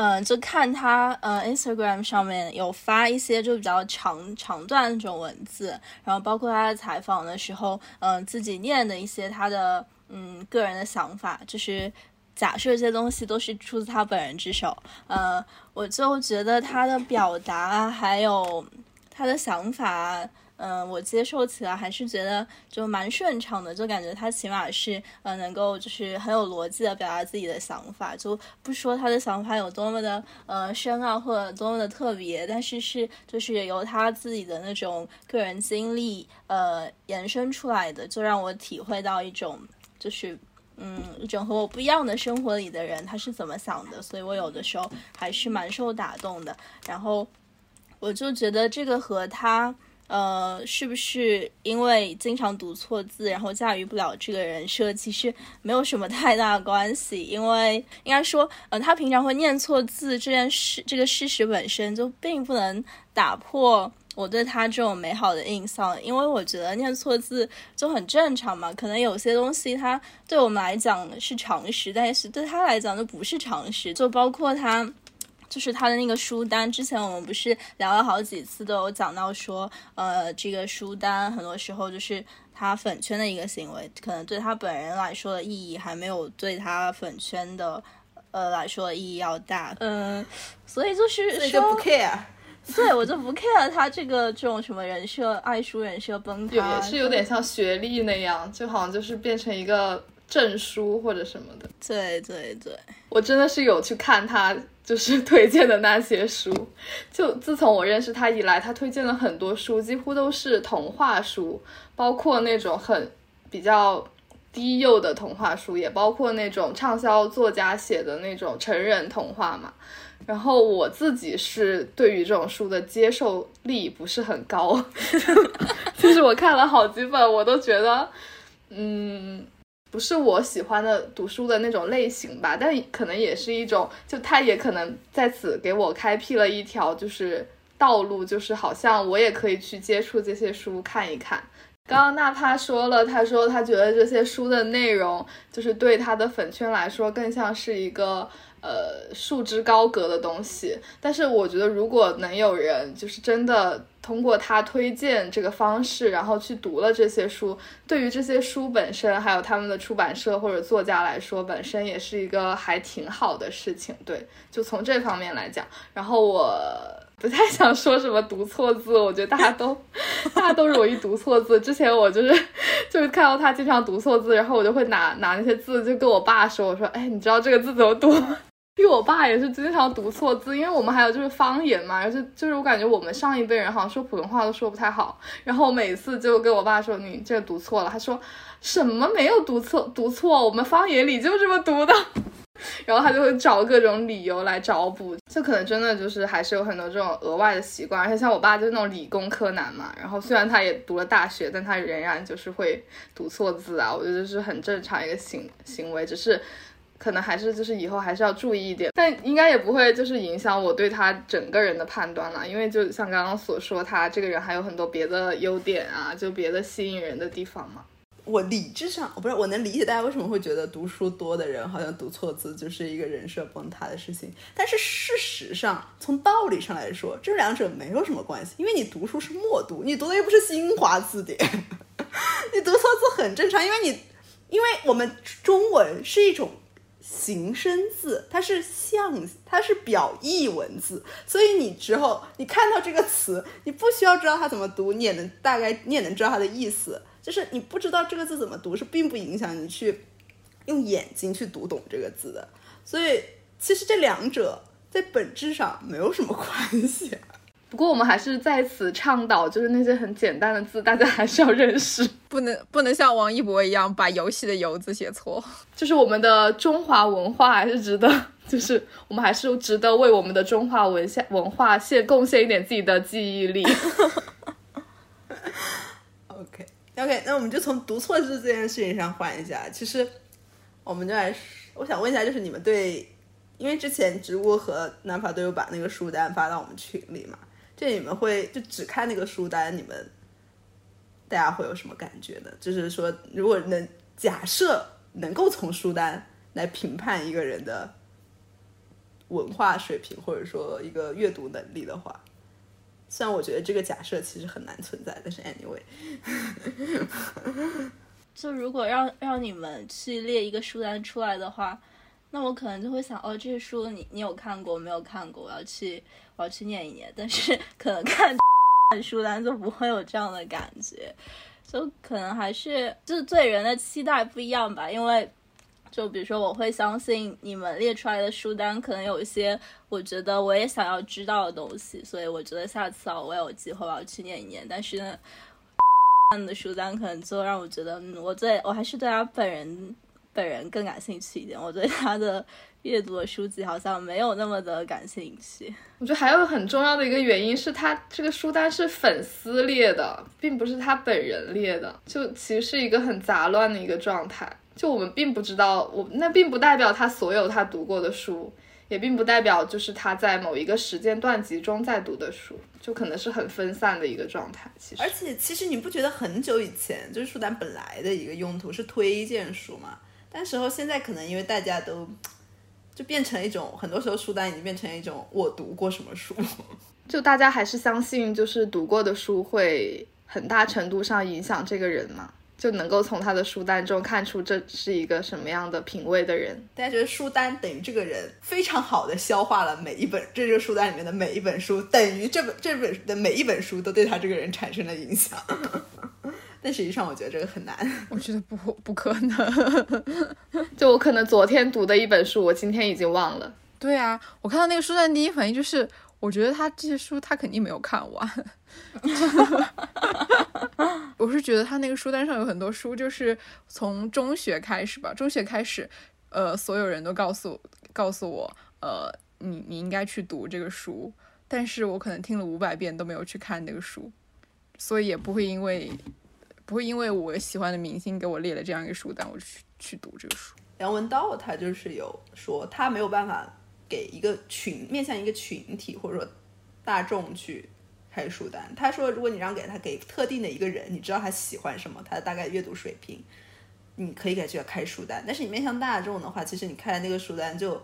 嗯、就看他呃 Instagram 上面有发一些就比较长长段那种文字，然后包括他在采访的时候，嗯、自己念的一些他的嗯个人的想法，就是。假设这些东西都是出自他本人之手，呃，我就觉得他的表达还有他的想法嗯、我接受起来还是觉得就蛮顺畅的，就感觉他起码是呃能够就是很有逻辑的表达自己的想法，就不说他的想法有多么的呃深奥或者多么的特别，但是是就是由他自己的那种个人经历呃延伸出来的，就让我体会到一种就是。嗯，一种和我不一样的生活里的人，他是怎么想的？所以我有的时候还是蛮受打动的。然后我就觉得这个和他呃，是不是因为经常读错字，然后驾驭不了这个人设，其实没有什么太大关系。因为应该说，呃，他平常会念错字这件事，这个事实本身就并不能打破。我对他这种美好的印象，因为我觉得念错字就很正常嘛。可能有些东西他对我们来讲是常识，但是对他来讲就不是常识。就包括他，就是他的那个书单，之前我们不是聊了好几次，都有讲到说，呃，这个书单很多时候就是他粉圈的一个行为，可能对他本人来说的意义还没有对他粉圈的呃来说的意义要大。嗯，所以就是所以就不 care。对我就不 care 他这个这种什么人设爱书人设崩塌，有也是有点像学历那样，就好像就是变成一个证书或者什么的。对对对，我真的是有去看他就是推荐的那些书，就自从我认识他以来，他推荐了很多书，几乎都是童话书，包括那种很比较低幼的童话书，也包括那种畅销作家写的那种成人童话嘛。然后我自己是对于这种书的接受力不是很高，就是我看了好几本，我都觉得，嗯，不是我喜欢的读书的那种类型吧。但可能也是一种，就他也可能在此给我开辟了一条就是道路，就是好像我也可以去接触这些书看一看。刚刚娜帕说了，他说他觉得这些书的内容就是对他的粉圈来说更像是一个。呃，束之高阁的东西，但是我觉得，如果能有人就是真的通过他推荐这个方式，然后去读了这些书，对于这些书本身，还有他们的出版社或者作家来说，本身也是一个还挺好的事情。对，就从这方面来讲，然后我不太想说什么读错字，我觉得大家都 大家都容易读错字。之前我就是就是看到他经常读错字，然后我就会拿拿那些字就跟我爸说，我说，哎，你知道这个字怎么读吗？因为我爸也是经常读错字，因为我们还有就是方言嘛，而且就是我感觉我们上一辈人好像说普通话都说不太好，然后每次就跟我爸说你这个读错了，他说什么没有读错，读错，我们方言里就这么读的，然后他就会找各种理由来找补，这可能真的就是还是有很多这种额外的习惯，而且像我爸就是那种理工科男嘛，然后虽然他也读了大学，但他仍然就是会读错字啊，我觉得这是很正常一个行行为，只是。可能还是就是以后还是要注意一点，但应该也不会就是影响我对他整个人的判断了，因为就像刚刚所说，他这个人还有很多别的优点啊，就别的吸引人的地方嘛。我理智上，我不是我能理解大家为什么会觉得读书多的人好像读错字就是一个人设崩塌的事情，但是事实上从道理上来说，这两者没有什么关系，因为你读书是默读，你读的又不是新华字典，你读错字很正常，因为你因为我们中文是一种。形声字，它是象，它是表意文字，所以你之后你看到这个词，你不需要知道它怎么读，你也能大概，你也能知道它的意思。就是你不知道这个字怎么读，是并不影响你去用眼睛去读懂这个字的。所以其实这两者在本质上没有什么 关系。不过我们还是在此倡导，就是那些很简单的字，大家还是要认识，不能不能像王一博一样把游戏的“游”字写错。就是我们的中华文化还是值得，就是我们还是值得为我们的中华文献文化献贡献一点自己的记忆力。OK OK，那我们就从读错字这件事情上换一下。其实我们就来，我想问一下，就是你们对，因为之前植物和南法都有把那个书单发到我们群里嘛。这你们会就只看那个书单，你们大家会有什么感觉呢？就是说，如果能假设能够从书单来评判一个人的文化水平，或者说一个阅读能力的话，虽然我觉得这个假设其实很难存在，但是 anyway，就如果让让你们去列一个书单出来的话。那我可能就会想，哦，这些书你你有看过没有看过？我要去我要去念一念。但是 可能 看书单就不会有这样的感觉，就可能还是就是对人的期待不一样吧。因为就比如说，我会相信你们列出来的书单可能有一些我觉得我也想要知道的东西，所以我觉得下次啊，我有机会我要去念一念。但是呢，的书单可能就让我觉得，嗯，我对我还是对他本人。本人更感兴趣一点，我对他的阅读的书籍好像没有那么的感兴趣。我觉得还有很重要的一个原因是他这个书单是粉丝列的，并不是他本人列的，就其实是一个很杂乱的一个状态。就我们并不知道，我那并不代表他所有他读过的书，也并不代表就是他在某一个时间段集中在读的书，就可能是很分散的一个状态。其实，而且其实你不觉得很久以前就是书单本来的一个用途是推荐书吗？但时候现在可能因为大家都就变成一种，很多时候书单已经变成一种我读过什么书，就大家还是相信就是读过的书会很大程度上影响这个人嘛，就能够从他的书单中看出这是一个什么样的品味的人。大家觉得书单等于这个人非常好的消化了每一本这个书单里面的每一本书，等于这本这本的每一本书都对他这个人产生了影响。但实际上，我觉得这个很难。我觉得不不可能。就我可能昨天读的一本书，我今天已经忘了。对啊，我看到那个书单，第一反应就是，我觉得他这些书他肯定没有看完。我是觉得他那个书单上有很多书，就是从中学开始吧，中学开始，呃，所有人都告诉告诉我，呃，你你应该去读这个书，但是我可能听了五百遍都没有去看那个书，所以也不会因为。不会因为我喜欢的明星给我列了这样一个书单，我去去读这个书。梁文道他就是有说，他没有办法给一个群面向一个群体或者说大众去开书单。他说，如果你让给他给特定的一个人，你知道他喜欢什么，他的大概阅读水平，你可以给他去开书单。但是你面向大众的话，其实你开的那个书单就。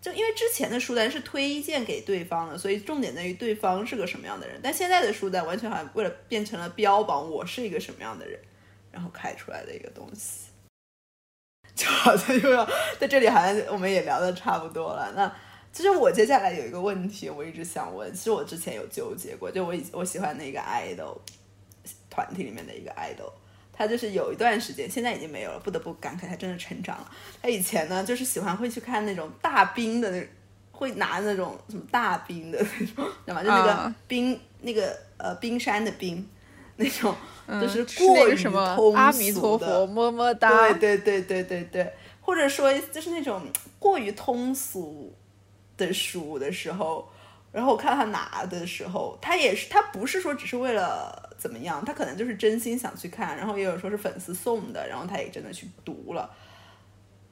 就因为之前的书单是推荐给对方的，所以重点在于对方是个什么样的人。但现在的书单完全好像为了变成了标榜我是一个什么样的人，然后开出来的一个东西，就好像又要在这里，好像我们也聊的差不多了。那其实我接下来有一个问题，我一直想问，其实我之前有纠结过，就我以我喜欢的一个 idol 团体里面的一个 idol。他就是有一段时间，现在已经没有了，不得不感慨他真的成长了。他以前呢，就是喜欢会去看那种大冰的那，会拿那种什么大冰的那种，知道吗？就那个啊冰，那个呃冰山的冰，那种就是过于个什么通阿弥陀俗的佛，么么哒。对对对对对对，或者说就是那种过于通俗的书的时候，然后我看他拿的时候，他也是他不是说只是为了怎么样，他可能就是真心想去看，然后也有说是粉丝送的，然后他也真的去读了，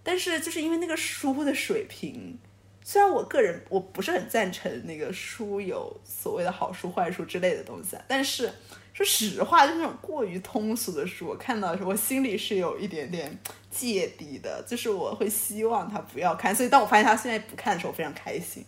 但是就是因为那个书的水平。虽然我个人我不是很赞成那个书有所谓的好书坏书之类的东西啊，但是说实话，就那种过于通俗的书，我看到的时候，我心里是有一点点芥蒂的，就是我会希望他不要看。所以当我发现他现在不看的时候，我非常开心。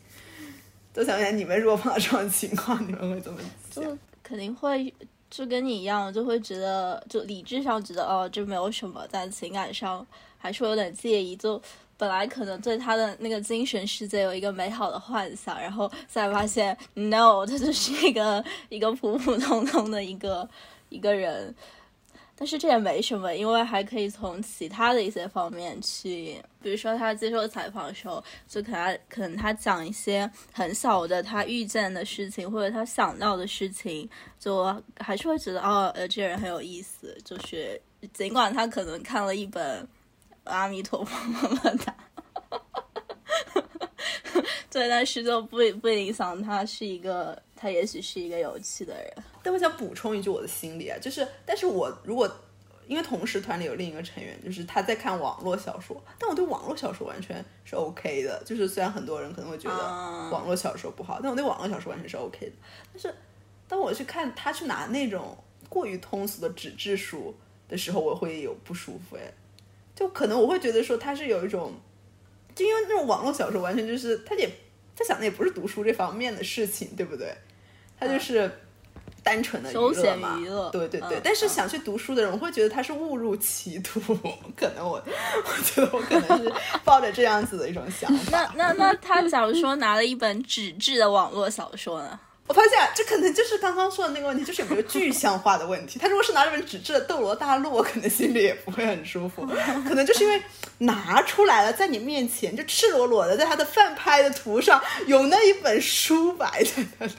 就想想你们如果碰到这种情况，你们会怎么想？就肯定会就跟你一样，就会觉得就理智上觉得哦这没有什么，但情感上还是会有点介意。就本来可能对他的那个精神世界有一个美好的幻想，然后再发现 no，他就是一个一个普普通通的一个一个人。但是这也没什么，因为还可以从其他的一些方面去，比如说他接受采访的时候，就可能可能他讲一些很小的他遇见的事情，或者他想到的事情，就还是会觉得哦，呃，这个人很有意思。就是尽管他可能看了一本《阿弥陀佛么么哒》，对，但是就不不影响他是一个，他也许是一个有趣的人。但我想补充一句我的心理啊，就是，但是我如果因为同时团里有另一个成员，就是他在看网络小说，但我对网络小说完全是 OK 的。就是虽然很多人可能会觉得啊网络小说不好，但我对网络小说完全是 OK 的。但是当我去看他去拿那种过于通俗的纸质书的时候，我会有不舒服哎，就可能我会觉得说他是有一种，就因为那种网络小说完全就是他也他想的也不是读书这方面的事情，对不对？他就是。单纯的娱休闲乐嘛，娱乐对对对。嗯但是想去读书的人，我会觉得他是误入歧途。可能我，我觉得我可能是抱着这样子的一种想法。那那那他假如说拿了一本纸质的网络小说呢？我发现这可能就是刚刚说的那个问题，就是有没有具象化的问题。他如果是拿这本纸质的《斗罗大陆》，我可能心里也不会很舒服。可能就是因为拿出来了，在你面前就赤裸裸的，在他的饭拍的图上有那一本书摆在那里。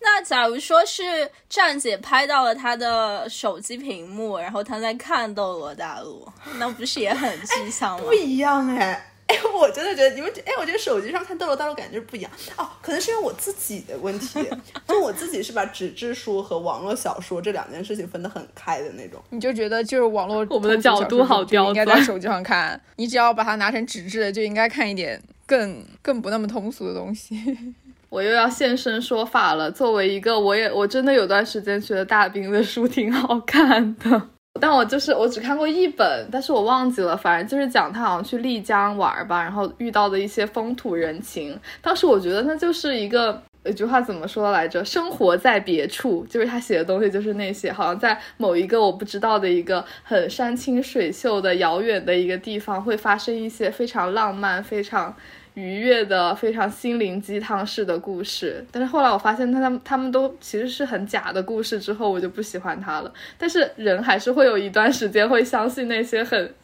那假如说是站姐拍到了她的手机屏幕，然后她在看《斗罗大陆》，那不是也很 具象吗不？一样哎。哎，我真的觉得你们，哎，我觉得手机上看《斗罗大陆》感觉不一样哦，可能是因为我自己的问题，就我自己是把纸质书和网络小说这两件事情分得很开的那种。你就觉得就是网络我们的角度好刁钻应该在手机上看，你只要把它拿成纸质的，就应该看一点更更不那么通俗的东西。我又要现身说法了。作为一个，我也我真的有段时间觉得大兵的书挺好看的，但我就是我只看过一本，但是我忘记了。反正就是讲他好像去丽江玩吧，然后遇到的一些风土人情。当时我觉得那就是一个。有句话怎么说来着？生活在别处，就是他写的东西，就是那些好像在某一个我不知道的一个很山清水秀的遥远的一个地方，会发生一些非常浪漫、非常愉悦的、非常心灵鸡汤式的故事。但是后来我发现他他们他们都其实是很假的故事，之后我就不喜欢他了。但是人还是会有一段时间会相信那些很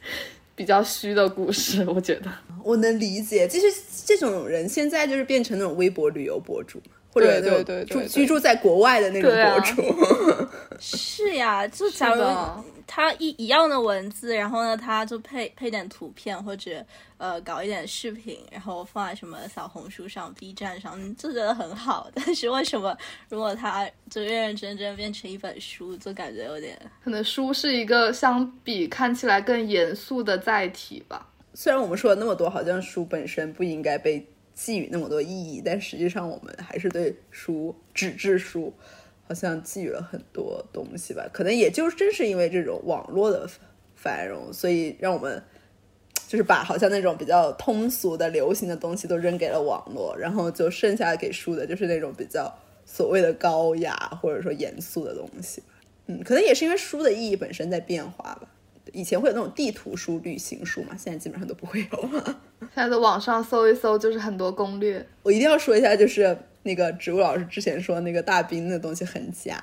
比较虚的故事，我觉得。我能理解，其实这种人现在就是变成那种微博旅游博主，或者对那种对对居住在国外的那种博主。是呀，就假如是的他一一样的文字，然后呢，他就配配点图片或者呃搞一点视频，然后放在什么小红书上、B 站上，就觉得很好。但是为什么如果他就认认真真变成一本书，就感觉有点可能书是一个相比看起来更严肃的载体吧。虽然我们说了那么多，好像书本身不应该被寄予那么多意义，但实际上我们还是对书纸质书好像寄予了很多东西吧。可能也就正是因为这种网络的繁荣，所以让我们就是把好像那种比较通俗的、流行的东西都扔给了网络，然后就剩下给书的就是那种比较所谓的高雅或者说严肃的东西吧。嗯，可能也是因为书的意义本身在变化吧。以前会有那种地图书、旅行书嘛，现在基本上都不会有了。现在在网上搜一搜，就是很多攻略。我一定要说一下，就是那个植物老师之前说那个大冰的东西很假，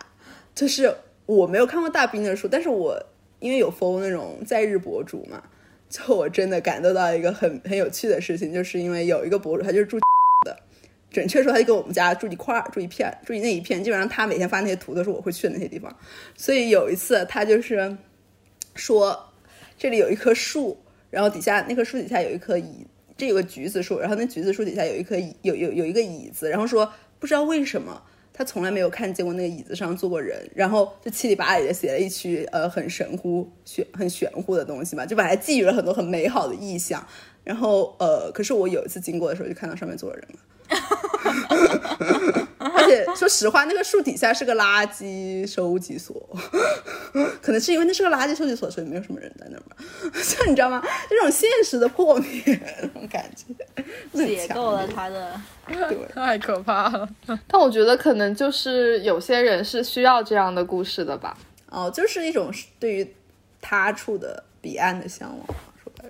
就是我没有看过大冰的书，但是我因为有 follow 那种在日博主嘛，就我真的感受到一个很很有趣的事情，就是因为有一个博主他就是住 的，准确说他就跟我们家住一块儿，住一片，住那一片，基本上他每天发那些图都是我会去的那些地方，所以有一次他就是说这里有一棵树，然后底下那棵树底下有一棵椅，这有个橘子树，然后那橘子树底下有一棵，有有有一个椅子，然后说不知道为什么。他从来没有看见过那个椅子上坐过人，然后就七里八里的写了一曲呃很神乎玄很玄乎的东西嘛，就把它寄予了很多很美好的意象。然后呃，可是我有一次经过的时候，就看到上面坐了人了。而且说实话，那个树底下是个垃圾收集所，可能是因为那是个垃圾收集所，所以没有什么人在那儿吧。就你知道吗？这种现实的破灭那种感觉，解构了他的。对，太可怕了。但我觉得可能就是有些人是需要这样的故事的吧。哦，就是一种对于他处的彼岸的向往。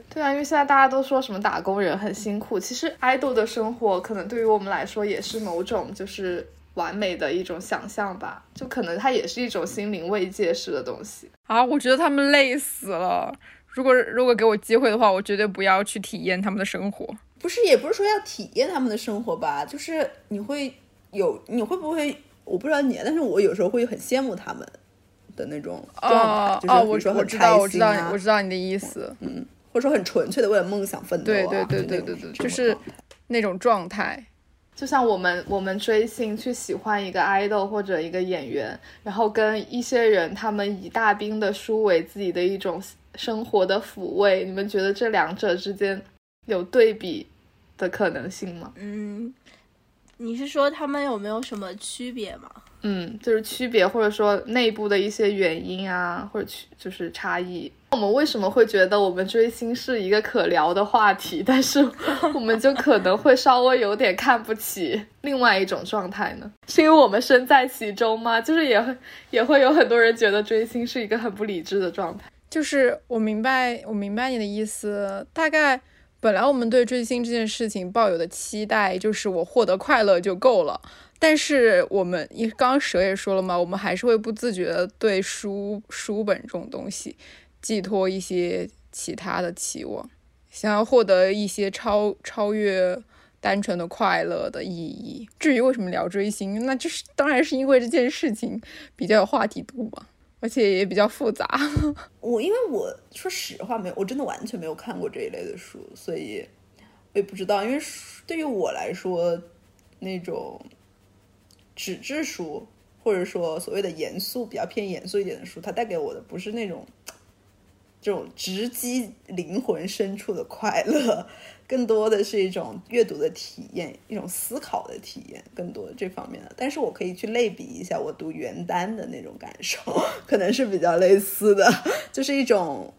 对啊，因为现在大家都说什么打工人很辛苦，其实爱豆的生活可能对于我们来说也是某种就是完美的一种想象吧，就可能它也是一种心灵慰藉式的东西啊。我觉得他们累死了，如果如果给我机会的话，我绝对不要去体验他们的生活。不是，也不是说要体验他们的生活吧，就是你会有，你会不会？我不知道你，但是我有时候会很羡慕他们的那种状态，就是比如说很开心啊。我知道，我知道，我知道你的意思，嗯。或者说很纯粹的为了梦想奋斗，对对对对对对，就是那种状态。就像我们我们追星去喜欢一个 idol 或者一个演员，然后跟一些人他们以大兵的书为自己的一种生活的抚慰，你们觉得这两者之间有对比的可能性吗？嗯，你是说他们有没有什么区别吗？嗯，就是区别或者说内部的一些原因啊，或者区就是差异。我们为什么会觉得我们追星是一个可聊的话题，但是我们就可能会稍微有点看不起另外一种状态呢？是因为我们身在其中吗？就是也会 也会有很多人觉得追星是一个很不理智的状态。就是我明白，我明白你的意思。大概本来我们对追星这件事情抱有的期待，就是我获得快乐就够了。但是我们，一刚刚蛇也说了嘛，我们还是会不自觉的对书书本这种东西。寄托一些其他的期望，想要获得一些超超越单纯的快乐的意义。至于为什么聊追星，那就是当然是因为这件事情比较有话题度嘛，而且也比较复杂。我因为我说实话没有，我真的完全没有看过这一类的书，所以我也不知道。因为对于我来说，那种纸质书或者说所谓的严肃、比较偏严肃一点的书，它带给我的不是那种。这种直击灵魂深处的快乐，更多的是一种阅读的体验，一种思考的体验，更多的这方面的。但是我可以去类比一下我读原单的那种感受，可能是比较类似的，就是一种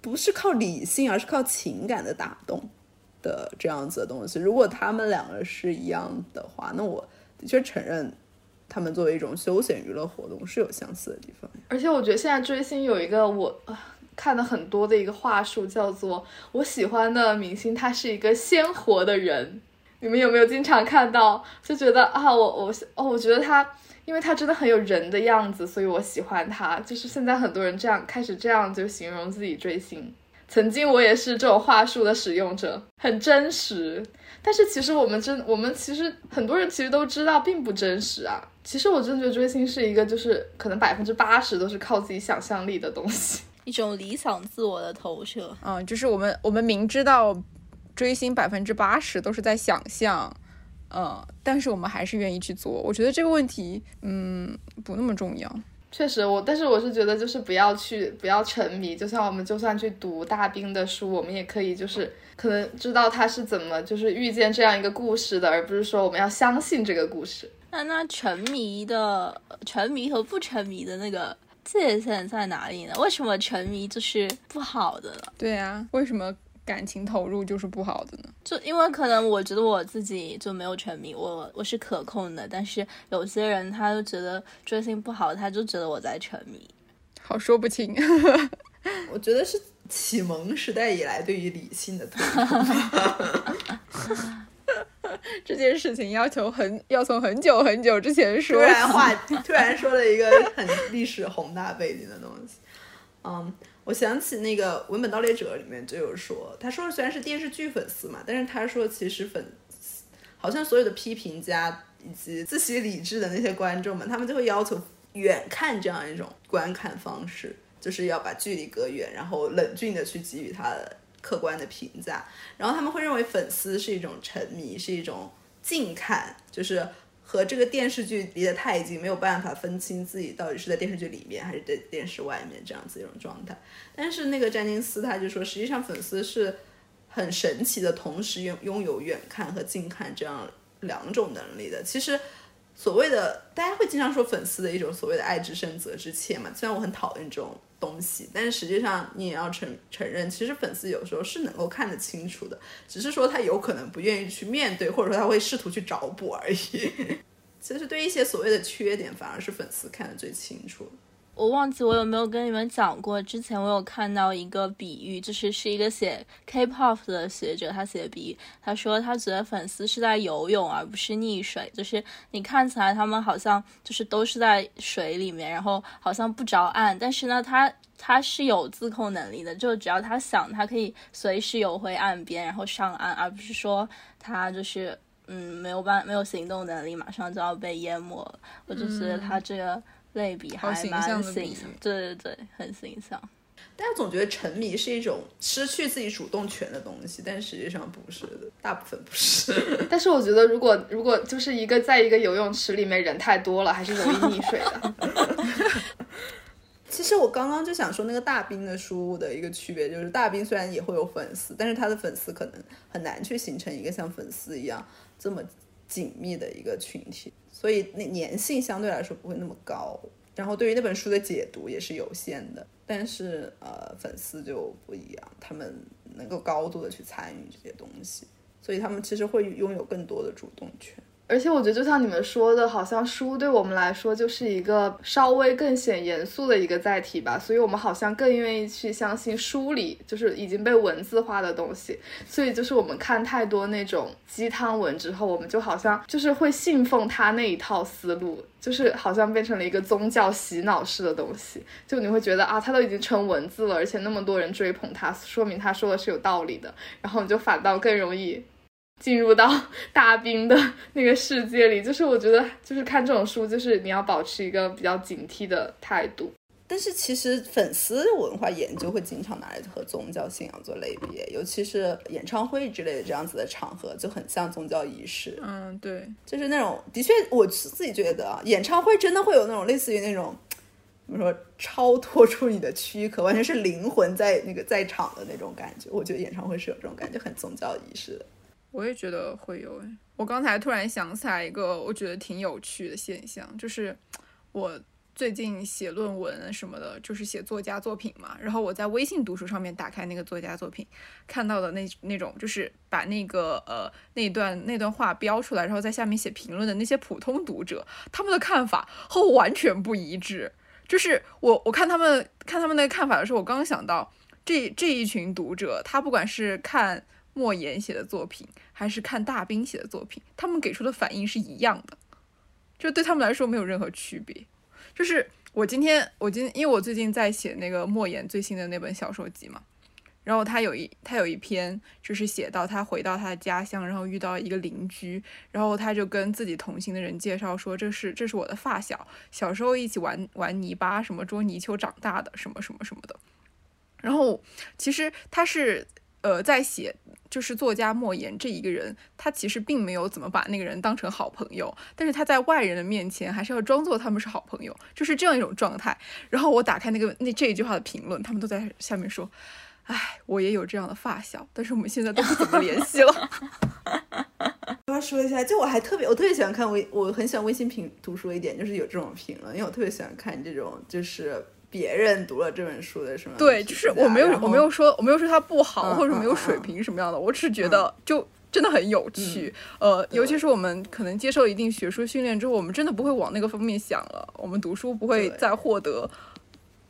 不是靠理性，而是靠情感的打动的这样子的东西。如果他们两个是一样的话，那我的确承认，他们作为一种休闲娱乐活动是有相似的地方。而且我觉得现在追星有一个我。看的很多的一个话术叫做我喜欢的明星，他是一个鲜活的人。你们有没有经常看到，就觉得啊，我我哦，我觉得他，因为他真的很有人的样子，所以我喜欢他。就是现在很多人这样开始这样就形容自己追星。曾经我也是这种话术的使用者，很真实。但是其实我们真，我们其实很多人其实都知道并不真实啊。其实我真的觉得追星是一个，就是可能百分之八十都是靠自己想象力的东西。一种理想自我的投射，嗯，就是我们我们明知道追星百分之八十都是在想象，嗯，但是我们还是愿意去做。我觉得这个问题，嗯，不那么重要。确实，我但是我是觉得就是不要去不要沉迷。就像我们就算去读大兵的书，我们也可以就是可能知道他是怎么就是遇见这样一个故事的，而不是说我们要相信这个故事。那那沉迷的沉迷和不沉迷的那个。界限在哪里呢？为什么沉迷就是不好的呢？对啊，为什么感情投入就是不好的呢？就因为可能我觉得我自己就没有沉迷，我我是可控的，但是有些人他就觉得追星不好，他就觉得我在沉迷，好说不清。我觉得是启蒙时代以来对于理性的推 这件事情要求很要从很久很久之前说。突然 话突然说了一个很历史宏大背景的东西。嗯，我想起那个《文本盗猎者》里面就有说，他说虽然是电视剧粉丝嘛，但是他说其实粉，好像所有的批评家以及自诩理智的那些观众们，他们就会要求远看这样一种观看方式，就是要把距离隔远，然后冷峻的去给予他的客观的评价，然后他们会认为粉丝是一种沉迷，是一种近看，就是。和这个电视剧离得太近，没有办法分清自己到底是在电视剧里面还是在电视外面这样子一种状态。但是那个詹金斯他就说，实际上粉丝是很神奇的，同时拥拥有远看和近看这样两种能力的。其实所谓的大家会经常说粉丝的一种所谓的爱之深责之切嘛，虽然我很讨厌这种东西，但是实际上你也要承承认，其实粉丝有时候是能够看得清楚的，只是说他有可能不愿意去面对，或者说他会试图去找补而已。其实对一些所谓的缺点，反而是粉丝看得最清楚。我忘记我有没有跟你们讲过，之前我有看到一个比喻，就是是一个写 K-pop 的学者，他写的比喻，他说他觉得粉丝是在游泳，而不是溺水，就是你看起来他们好像就是都是在水里面，然后好像不着岸，但是呢，他他是有自控能力的，就只要他想，他可以随时游回岸边，然后上岸，而不是说他就是。嗯，没有办没有行动能力，马上就要被淹没了。我就觉得他这个类比还蛮形象，对对对，很形象。大家总觉得沉迷是一种失去自己主动权的东西，但实际上不是的，大部分不是。但是我觉得，如果如果就是一个在一个游泳池里面人太多了，还是容易溺水的。其实我刚刚就想说，那个大兵的书的一个区别就是，大兵虽然也会有粉丝，但是他的粉丝可能很难去形成一个像粉丝一样。这么紧密的一个群体，所以那粘性相对来说不会那么高。然后对于那本书的解读也是有限的，但是呃，粉丝就不一样，他们能够高度的去参与这些东西，所以他们其实会拥有更多的主动权。而且我觉得，就像你们说的，好像书对我们来说就是一个稍微更显严肃的一个载体吧，所以我们好像更愿意去相信书里就是已经被文字化的东西。所以就是我们看太多那种鸡汤文之后，我们就好像就是会信奉他那一套思路，就是好像变成了一个宗教洗脑式的东西。就你会觉得啊，他都已经成文字了，而且那么多人追捧他，说明他说的是有道理的，然后你就反倒更容易。进入到大兵的那个世界里，就是我觉得，就是看这种书，就是你要保持一个比较警惕的态度。但是其实粉丝文化研究会经常拿来和宗教信仰做类比，尤其是演唱会之类的这样子的场合，就很像宗教仪式。嗯，对，就是那种的确，我自己觉得啊，演唱会真的会有那种类似于那种怎么说，超脱出你的躯壳，完全是灵魂在那个在场的那种感觉。我觉得演唱会是有这种感觉，很宗教仪式的。我也觉得会有，我刚才突然想起来一个我觉得挺有趣的现象，就是我最近写论文什么的，就是写作家作品嘛。然后我在微信读书上面打开那个作家作品，看到的那那种就是把那个呃那段那段话标出来，然后在下面写评论的那些普通读者，他们的看法和我完全不一致。就是我我看他们看他们那看法的时候，我刚想到这这一群读者，他不管是看。莫言写的作品还是看大兵写的作品，他们给出的反应是一样的，就对他们来说没有任何区别。就是我今天，我今因为我最近在写那个莫言最新的那本小说集嘛，然后他有一他有一篇就是写到他回到他的家乡，然后遇到一个邻居，然后他就跟自己同行的人介绍说这是这是我的发小，小时候一起玩玩泥巴什么捉泥鳅长大的什么什么什么的。然后其实他是呃在写。就是作家莫言这一个人，他其实并没有怎么把那个人当成好朋友，但是他在外人的面前还是要装作他们是好朋友，就是这样一种状态。然后我打开那个那这一句话的评论，他们都在下面说：“哎，我也有这样的发小，但是我们现在都不怎么联系了。”我要说一下，就我还特别，我特别喜欢看微，我很喜欢微信评读书一点，就是有这种评论，因为我特别喜欢看这种，就是。别人读了这本书的什么？对，就是我没有，我没有说，我没有说它不好，或者没有水平什么样的，我只是觉得就真的很有趣。呃，尤其是我们可能接受一定学术训练之后，我们真的不会往那个方面想了。我们读书不会再获得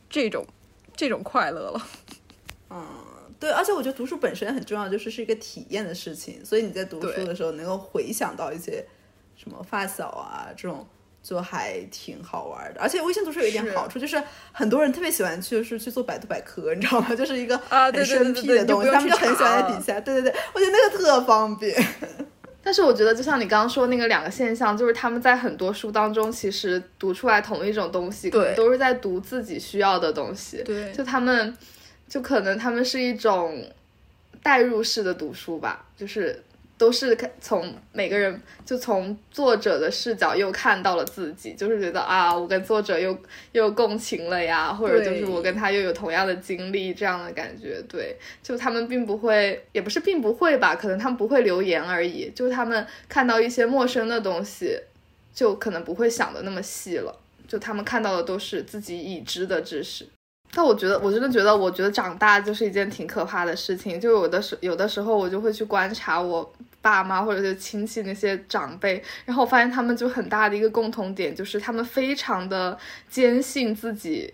这种这种快乐了。嗯，对，而且我觉得读书本身很重要，就是是一个体验的事情。所以你在读书的时候，能够回想到一些什么发小啊这种。就还挺好玩的。而且微信读书有一点好处，就是很多人特别喜欢去，就是去做百度百科，你知道吗？就是一个很生僻的东西，他们就很喜欢在底下。对对对，我觉得那个特方便。但是我觉得，就像你刚刚说那个两个现象，就是他们在很多书当中，其实读出来同一种东西，对都是在读自己需要的东西。对就他们，就可能他们是一种代入式的读书吧，就是都是看从每个人就从作者的视角又看到了自己，就是觉得啊，我跟作者又又共情了呀，或者就是我跟他又有同样的经历这样的感觉。对，就他们并不会，也不是并不会吧，可能他们不会留言而已，就是他们看到一些陌生的东西，就可能不会想的那么细了。就他们看到的都是自己已知的知识。但我觉得，我真的觉得，我觉得长大就是一件挺可怕的事情。就有的时，有的时候我就会去观察我爸妈或者是亲戚那些长辈，然后我发现他们就很大的一个共同点，就是他们非常的坚信自己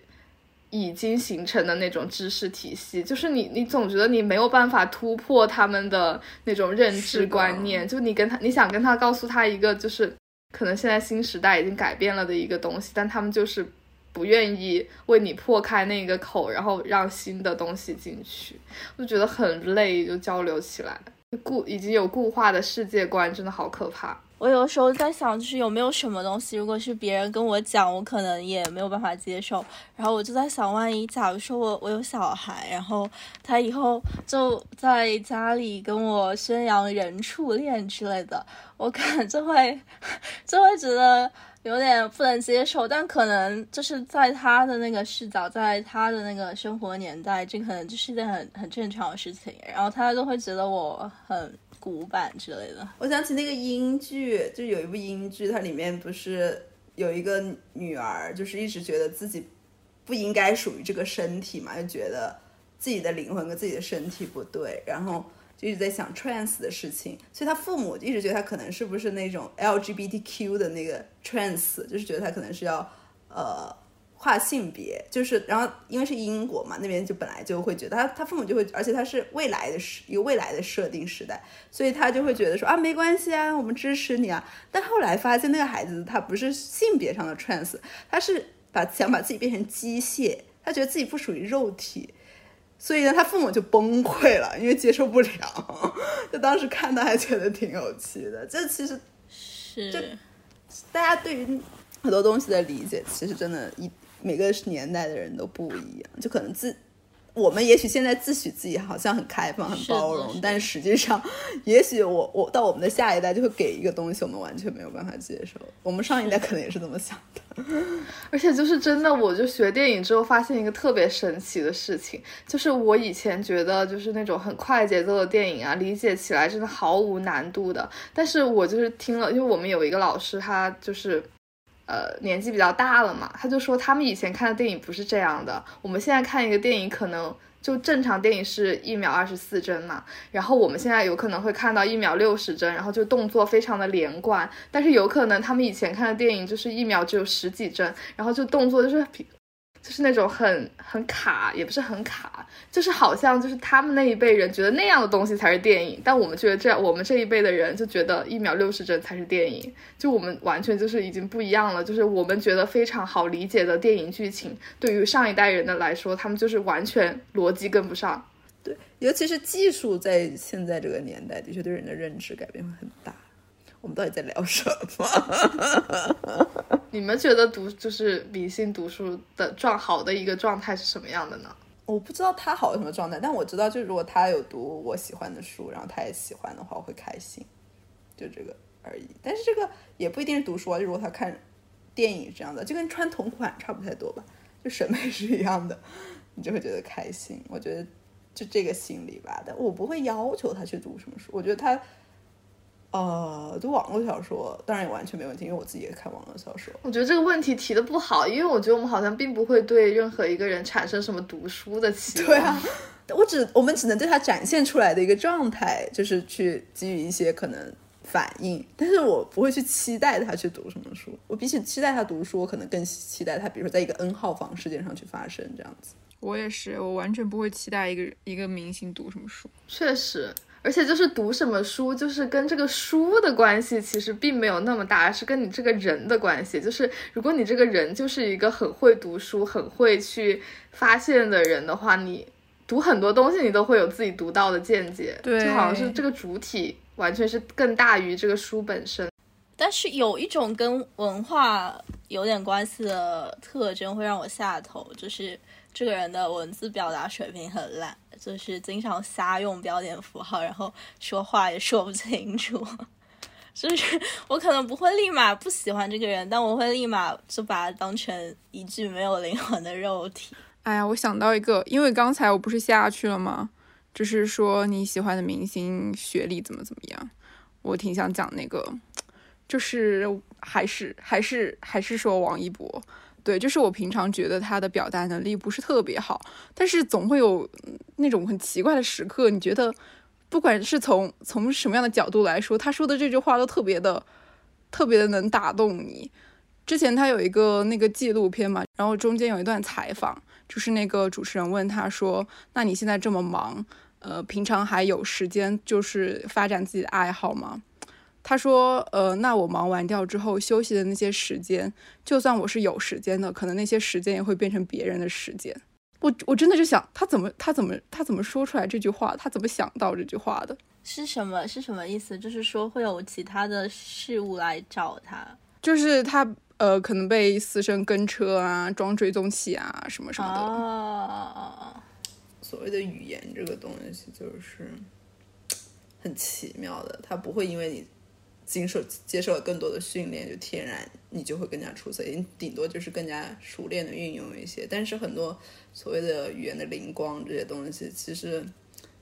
已经形成的那种知识体系，就是你，你总觉得你没有办法突破他们的那种认知观念，就你跟他，你想跟他告诉他一个就是可能现在新时代已经改变了的一个东西，但他们就是不愿意为你破开那个口，然后让新的东西进去，我就觉得很累，就交流起来固已经有固化的世界观，真的好可怕。我有时候在想，就是有没有什么东西，如果是别人跟我讲，我可能也没有办法接受。然后我就在想，万一假如说我我有小孩，然后他以后就在家里跟我宣扬人畜恋之类的，我可能就会 就会觉得有点不能接受。但可能就是在他的那个视角，在他的那个生活年代，这可能就是一件很很正常的事情。然后他就会觉得我很古板之类的。我想起那个英剧，就有一部英剧，它里面不是有一个女儿，就是一直觉得自己不应该属于这个身体嘛，就觉得自己的灵魂跟自己的身体不对，然后就一直在想 trans 的事情，所以他父母一直觉得他可能是不是那种 LGBTQ 的那个 trans，就是觉得他可能是要呃。跨性别就是，然后因为是英国嘛，那边就本来就会觉得他他父母就会，而且他是未来的时一个未来的设定时代，所以他就会觉得说啊没关系啊，我们支持你啊。但后来发现那个孩子他不是性别上的 trans，他是把想把自己变成机械，他觉得自己不属于肉体，所以呢他父母就崩溃了，因为接受不了。就当时看到还觉得挺有趣的，这其实是，大家对于很多东西的理解，其实真的一。每个年代的人都不一样，就可能自我们也许现在自诩自己好像很开放、很包容，但实际上，也许我我到我们的下一代就会给一个东西，我们完全没有办法接受。我们上一代可能也是这么想的。而且就是真的，我就学电影之后发现一个特别神奇的事情，就是我以前觉得就是那种很快节奏的电影啊，理解起来真的毫无难度的。但是我就是听了，因为我们有一个老师，他就是。呃，年纪比较大了嘛，他就说他们以前看的电影不是这样的。我们现在看一个电影，可能就正常电影是一秒二十四帧嘛，然后我们现在有可能会看到一秒六十帧，然后就动作非常的连贯。但是有可能他们以前看的电影就是一秒只有十几帧，然后就动作就是。就是那种很很卡，也不是很卡，就是好像就是他们那一辈人觉得那样的东西才是电影，但我们觉得这样，我们这一辈的人就觉得一秒六十帧才是电影，就我们完全就是已经不一样了。就是我们觉得非常好理解的电影剧情，对于上一代人的来说，他们就是完全逻辑跟不上。对，尤其是技术在现在这个年代，的确对人的认知改变会很大。我们到底在聊什么？你们觉得读就是理性读书的状好的一个状态是什么样的呢？我不知道他好什么状态，但我知道，就是如果他有读我喜欢的书，然后他也喜欢的话，我会开心，就这个而已。但是这个也不一定是读书啊，就如果他看电影这样的，就跟穿同款差不太多吧，就审美是一样的，你就会觉得开心。我觉得就这个心理吧，但我不会要求他去读什么书，我觉得他。呃，读网络小说当然也完全没问题，因为我自己也看网络小说。我觉得这个问题提的不好，因为我觉得我们好像并不会对任何一个人产生什么读书的期望。对啊，我只我们只能对他展现出来的一个状态，就是去给予一些可能反应，但是我不会去期待他去读什么书。我比起期待他读书，我可能更期待他，比如说在一个 N 号房事件上去发生这样子。我也是，我完全不会期待一个一个明星读什么书。确实。而且就是读什么书，就是跟这个书的关系其实并没有那么大，是跟你这个人的关系。就是如果你这个人就是一个很会读书、很会去发现的人的话，你读很多东西你都会有自己独到的见解。对就好像是这个主体完全是更大于这个书本身。但是有一种跟文化有点关系的特征会让我下头，就是这个人的文字表达水平很烂，就是经常瞎用标点符号，然后说话也说不清楚。就是我可能不会立马不喜欢这个人，但我会立马就把他当成一具没有灵魂的肉体。哎呀，我想到一个，因为刚才我不是下去了吗？就是说你喜欢的明星学历怎么怎么样，我挺想讲那个，就是还是还是还是说王一博，对，就是我平常觉得他的表达能力不是特别好，但是总会有那种很奇怪的时刻，你觉得不管是从从什么样的角度来说，他说的这句话都特别的特别的能打动你。之前他有一个那个纪录片嘛，然后中间有一段采访，就是那个主持人问他说：“那你现在这么忙，呃，平常还有时间就是发展自己的爱好吗？”他说：“呃，那我忙完掉之后休息的那些时间，就算我是有时间的，可能那些时间也会变成别人的时间。”我我真的就想，他怎么他怎么他怎么说出来这句话？他怎么想到这句话的？是什么是什么意思？就是说会有其他的事物来找他。就是他呃，可能被私生跟车啊，装追踪器啊，什么什么的。哦，所谓的语言这个东西，就是很奇妙的，他不会因为你经受接受了更多的训练，就天然你就会更加出色，你顶多就是更加熟练的运用一些。但是很多所谓的语言的灵光这些东西，其实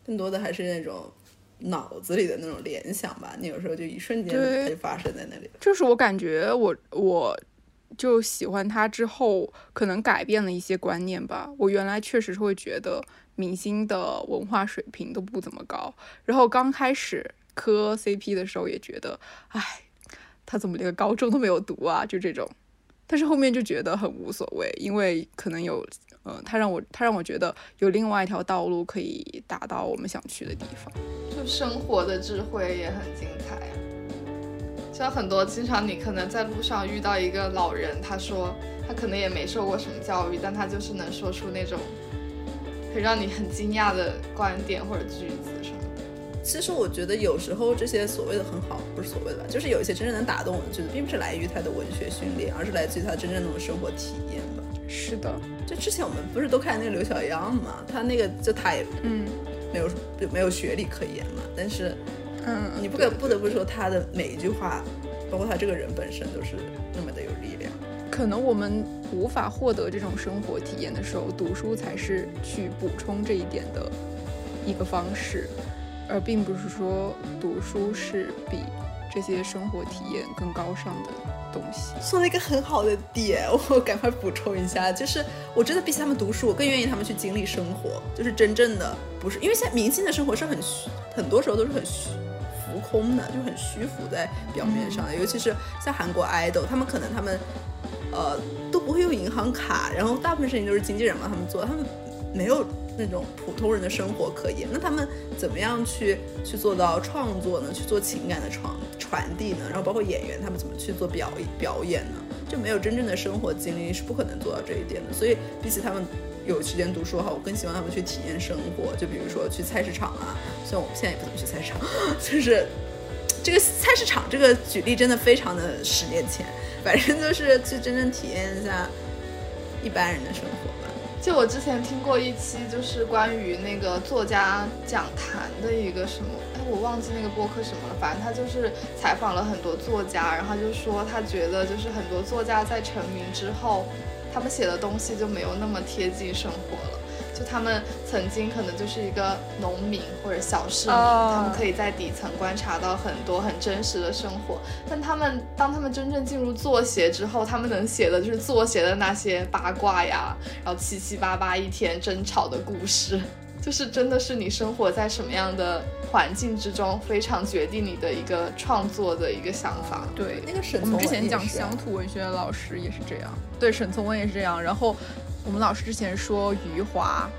更多的还是那种脑子里的那种联想吧。你有时候就一瞬间就发生在那里了。就是我感觉我我就喜欢他之后，可能改变了一些观念吧。我原来确实是会觉得明星的文化水平都不怎么高，然后刚开始磕 CP 的时候也觉得，哎，他怎么连个高中都没有读啊？就这种。但是后面就觉得很无所谓，因为可能有，呃，他让我他让我觉得有另外一条道路可以达到我们想去的地方。就生活的智慧也很精彩啊。像很多经常你可能在路上遇到一个老人，他说他可能也没受过什么教育，但他就是能说出那种可以让你很惊讶的观点或者句子什么。其实我觉得有时候这些所谓的很好，不是所谓的吧，就是有一些真正能打动我的句子，并不是来于他的文学训练，而是来自于他真正那种生活体验吧。是的，就之前我们不是都看那个刘小样嘛，他那个就他也嗯没有就没有学历可言嘛，但是嗯，你不可不得不说他的每一句话，包括他这个人本身都是那么的有力量。可能我们无法获得这种生活体验的时候，读书才是去补充这一点的一个方式，而并不是说读书是比这些生活体验更高尚的东西。说了一个很好的点，我赶快补充一下，就是我真的比起他们读书，我更愿意他们去经历生活，就是真正的不是因为现在明星的生活是很虚，很多时候都是很虚浮空的，就很虚浮在表面上的，尤其是像韩国 idol，他们可能他们呃都不会用银行卡，然后大部分事情都是经纪人帮他们做，他们没有那种普通人的生活可言。那他们怎么样去去做到创作呢？去做情感的传传递呢？然后包括演员他们怎么去做表表演呢？就没有真正的生活经历是不可能做到这一点的。所以比起他们有时间读书的话，我更希望他们去体验生活。就比如说去菜市场啊，虽然我们现在也不怎么去菜市场，就是这个菜市场这个举例真的非常的十年前，反正就是去真正体验一下一般人的生活。就我之前听过一期，就是关于那个作家讲坛的一个什么，哎，我忘记那个播客什么了。反正他就是采访了很多作家，然后就说他觉得就是很多作家在成名之后，他们写的东西就没有那么贴近生活了。就他们曾经可能就是一个农民或者小市民哦他们可以在底层观察到很多很真实的生活。但他们当他们真正进入作协之后，他们能写的就是作协的那些八卦呀，然后七七八八一天争吵的故事，就是真的是你生活在什么样的环境之中，非常决定你的一个创作的一个想法。对，那个沈我们之前从文也是啊讲乡土文学的老师也是这样，对，沈从文也是这样。然后我们老师之前说余华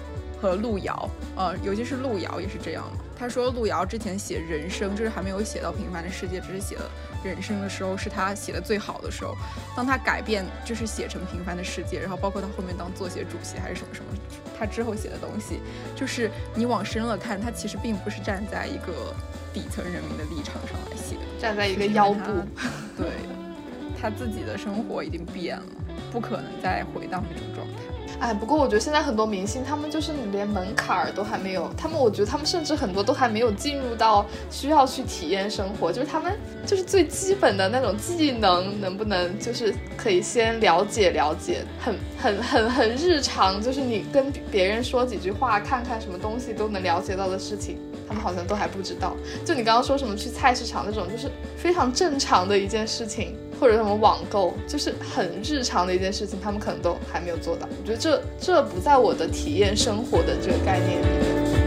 和路遥，呃，尤其是路遥也是这样嘛。他说路遥之前写人生，就是还没有写到平凡的世界，只是写了人生的时候，是他写的最好的时候。当他改变，就是写成平凡的世界，然后包括他后面当作协主席还是什么什么，他之后写的东西，就是你往深了看，他其实并不是站在一个底层人民的立场上来写，站在一个腰部，对，他自己的生活已经变了，不可能再回到那种状态。哎，不过我觉得现在很多明星，他们就是连门槛儿都还没有，他们我觉得他们甚至很多都还没有进入到需要去体验生活，就是他们就是最基本的那种技能，能不能就是可以先了解了解，很很很很日常，就是你跟别人说几句话，看看什么东西都能了解到的事情，他们好像都还不知道。就你刚刚说什么去菜市场那种，就是非常正常的一件事情。或者什么网购，就是很日常的一件事情，他们可能都还没有做到。我觉得这这不在我的体验生活的这个概念里面。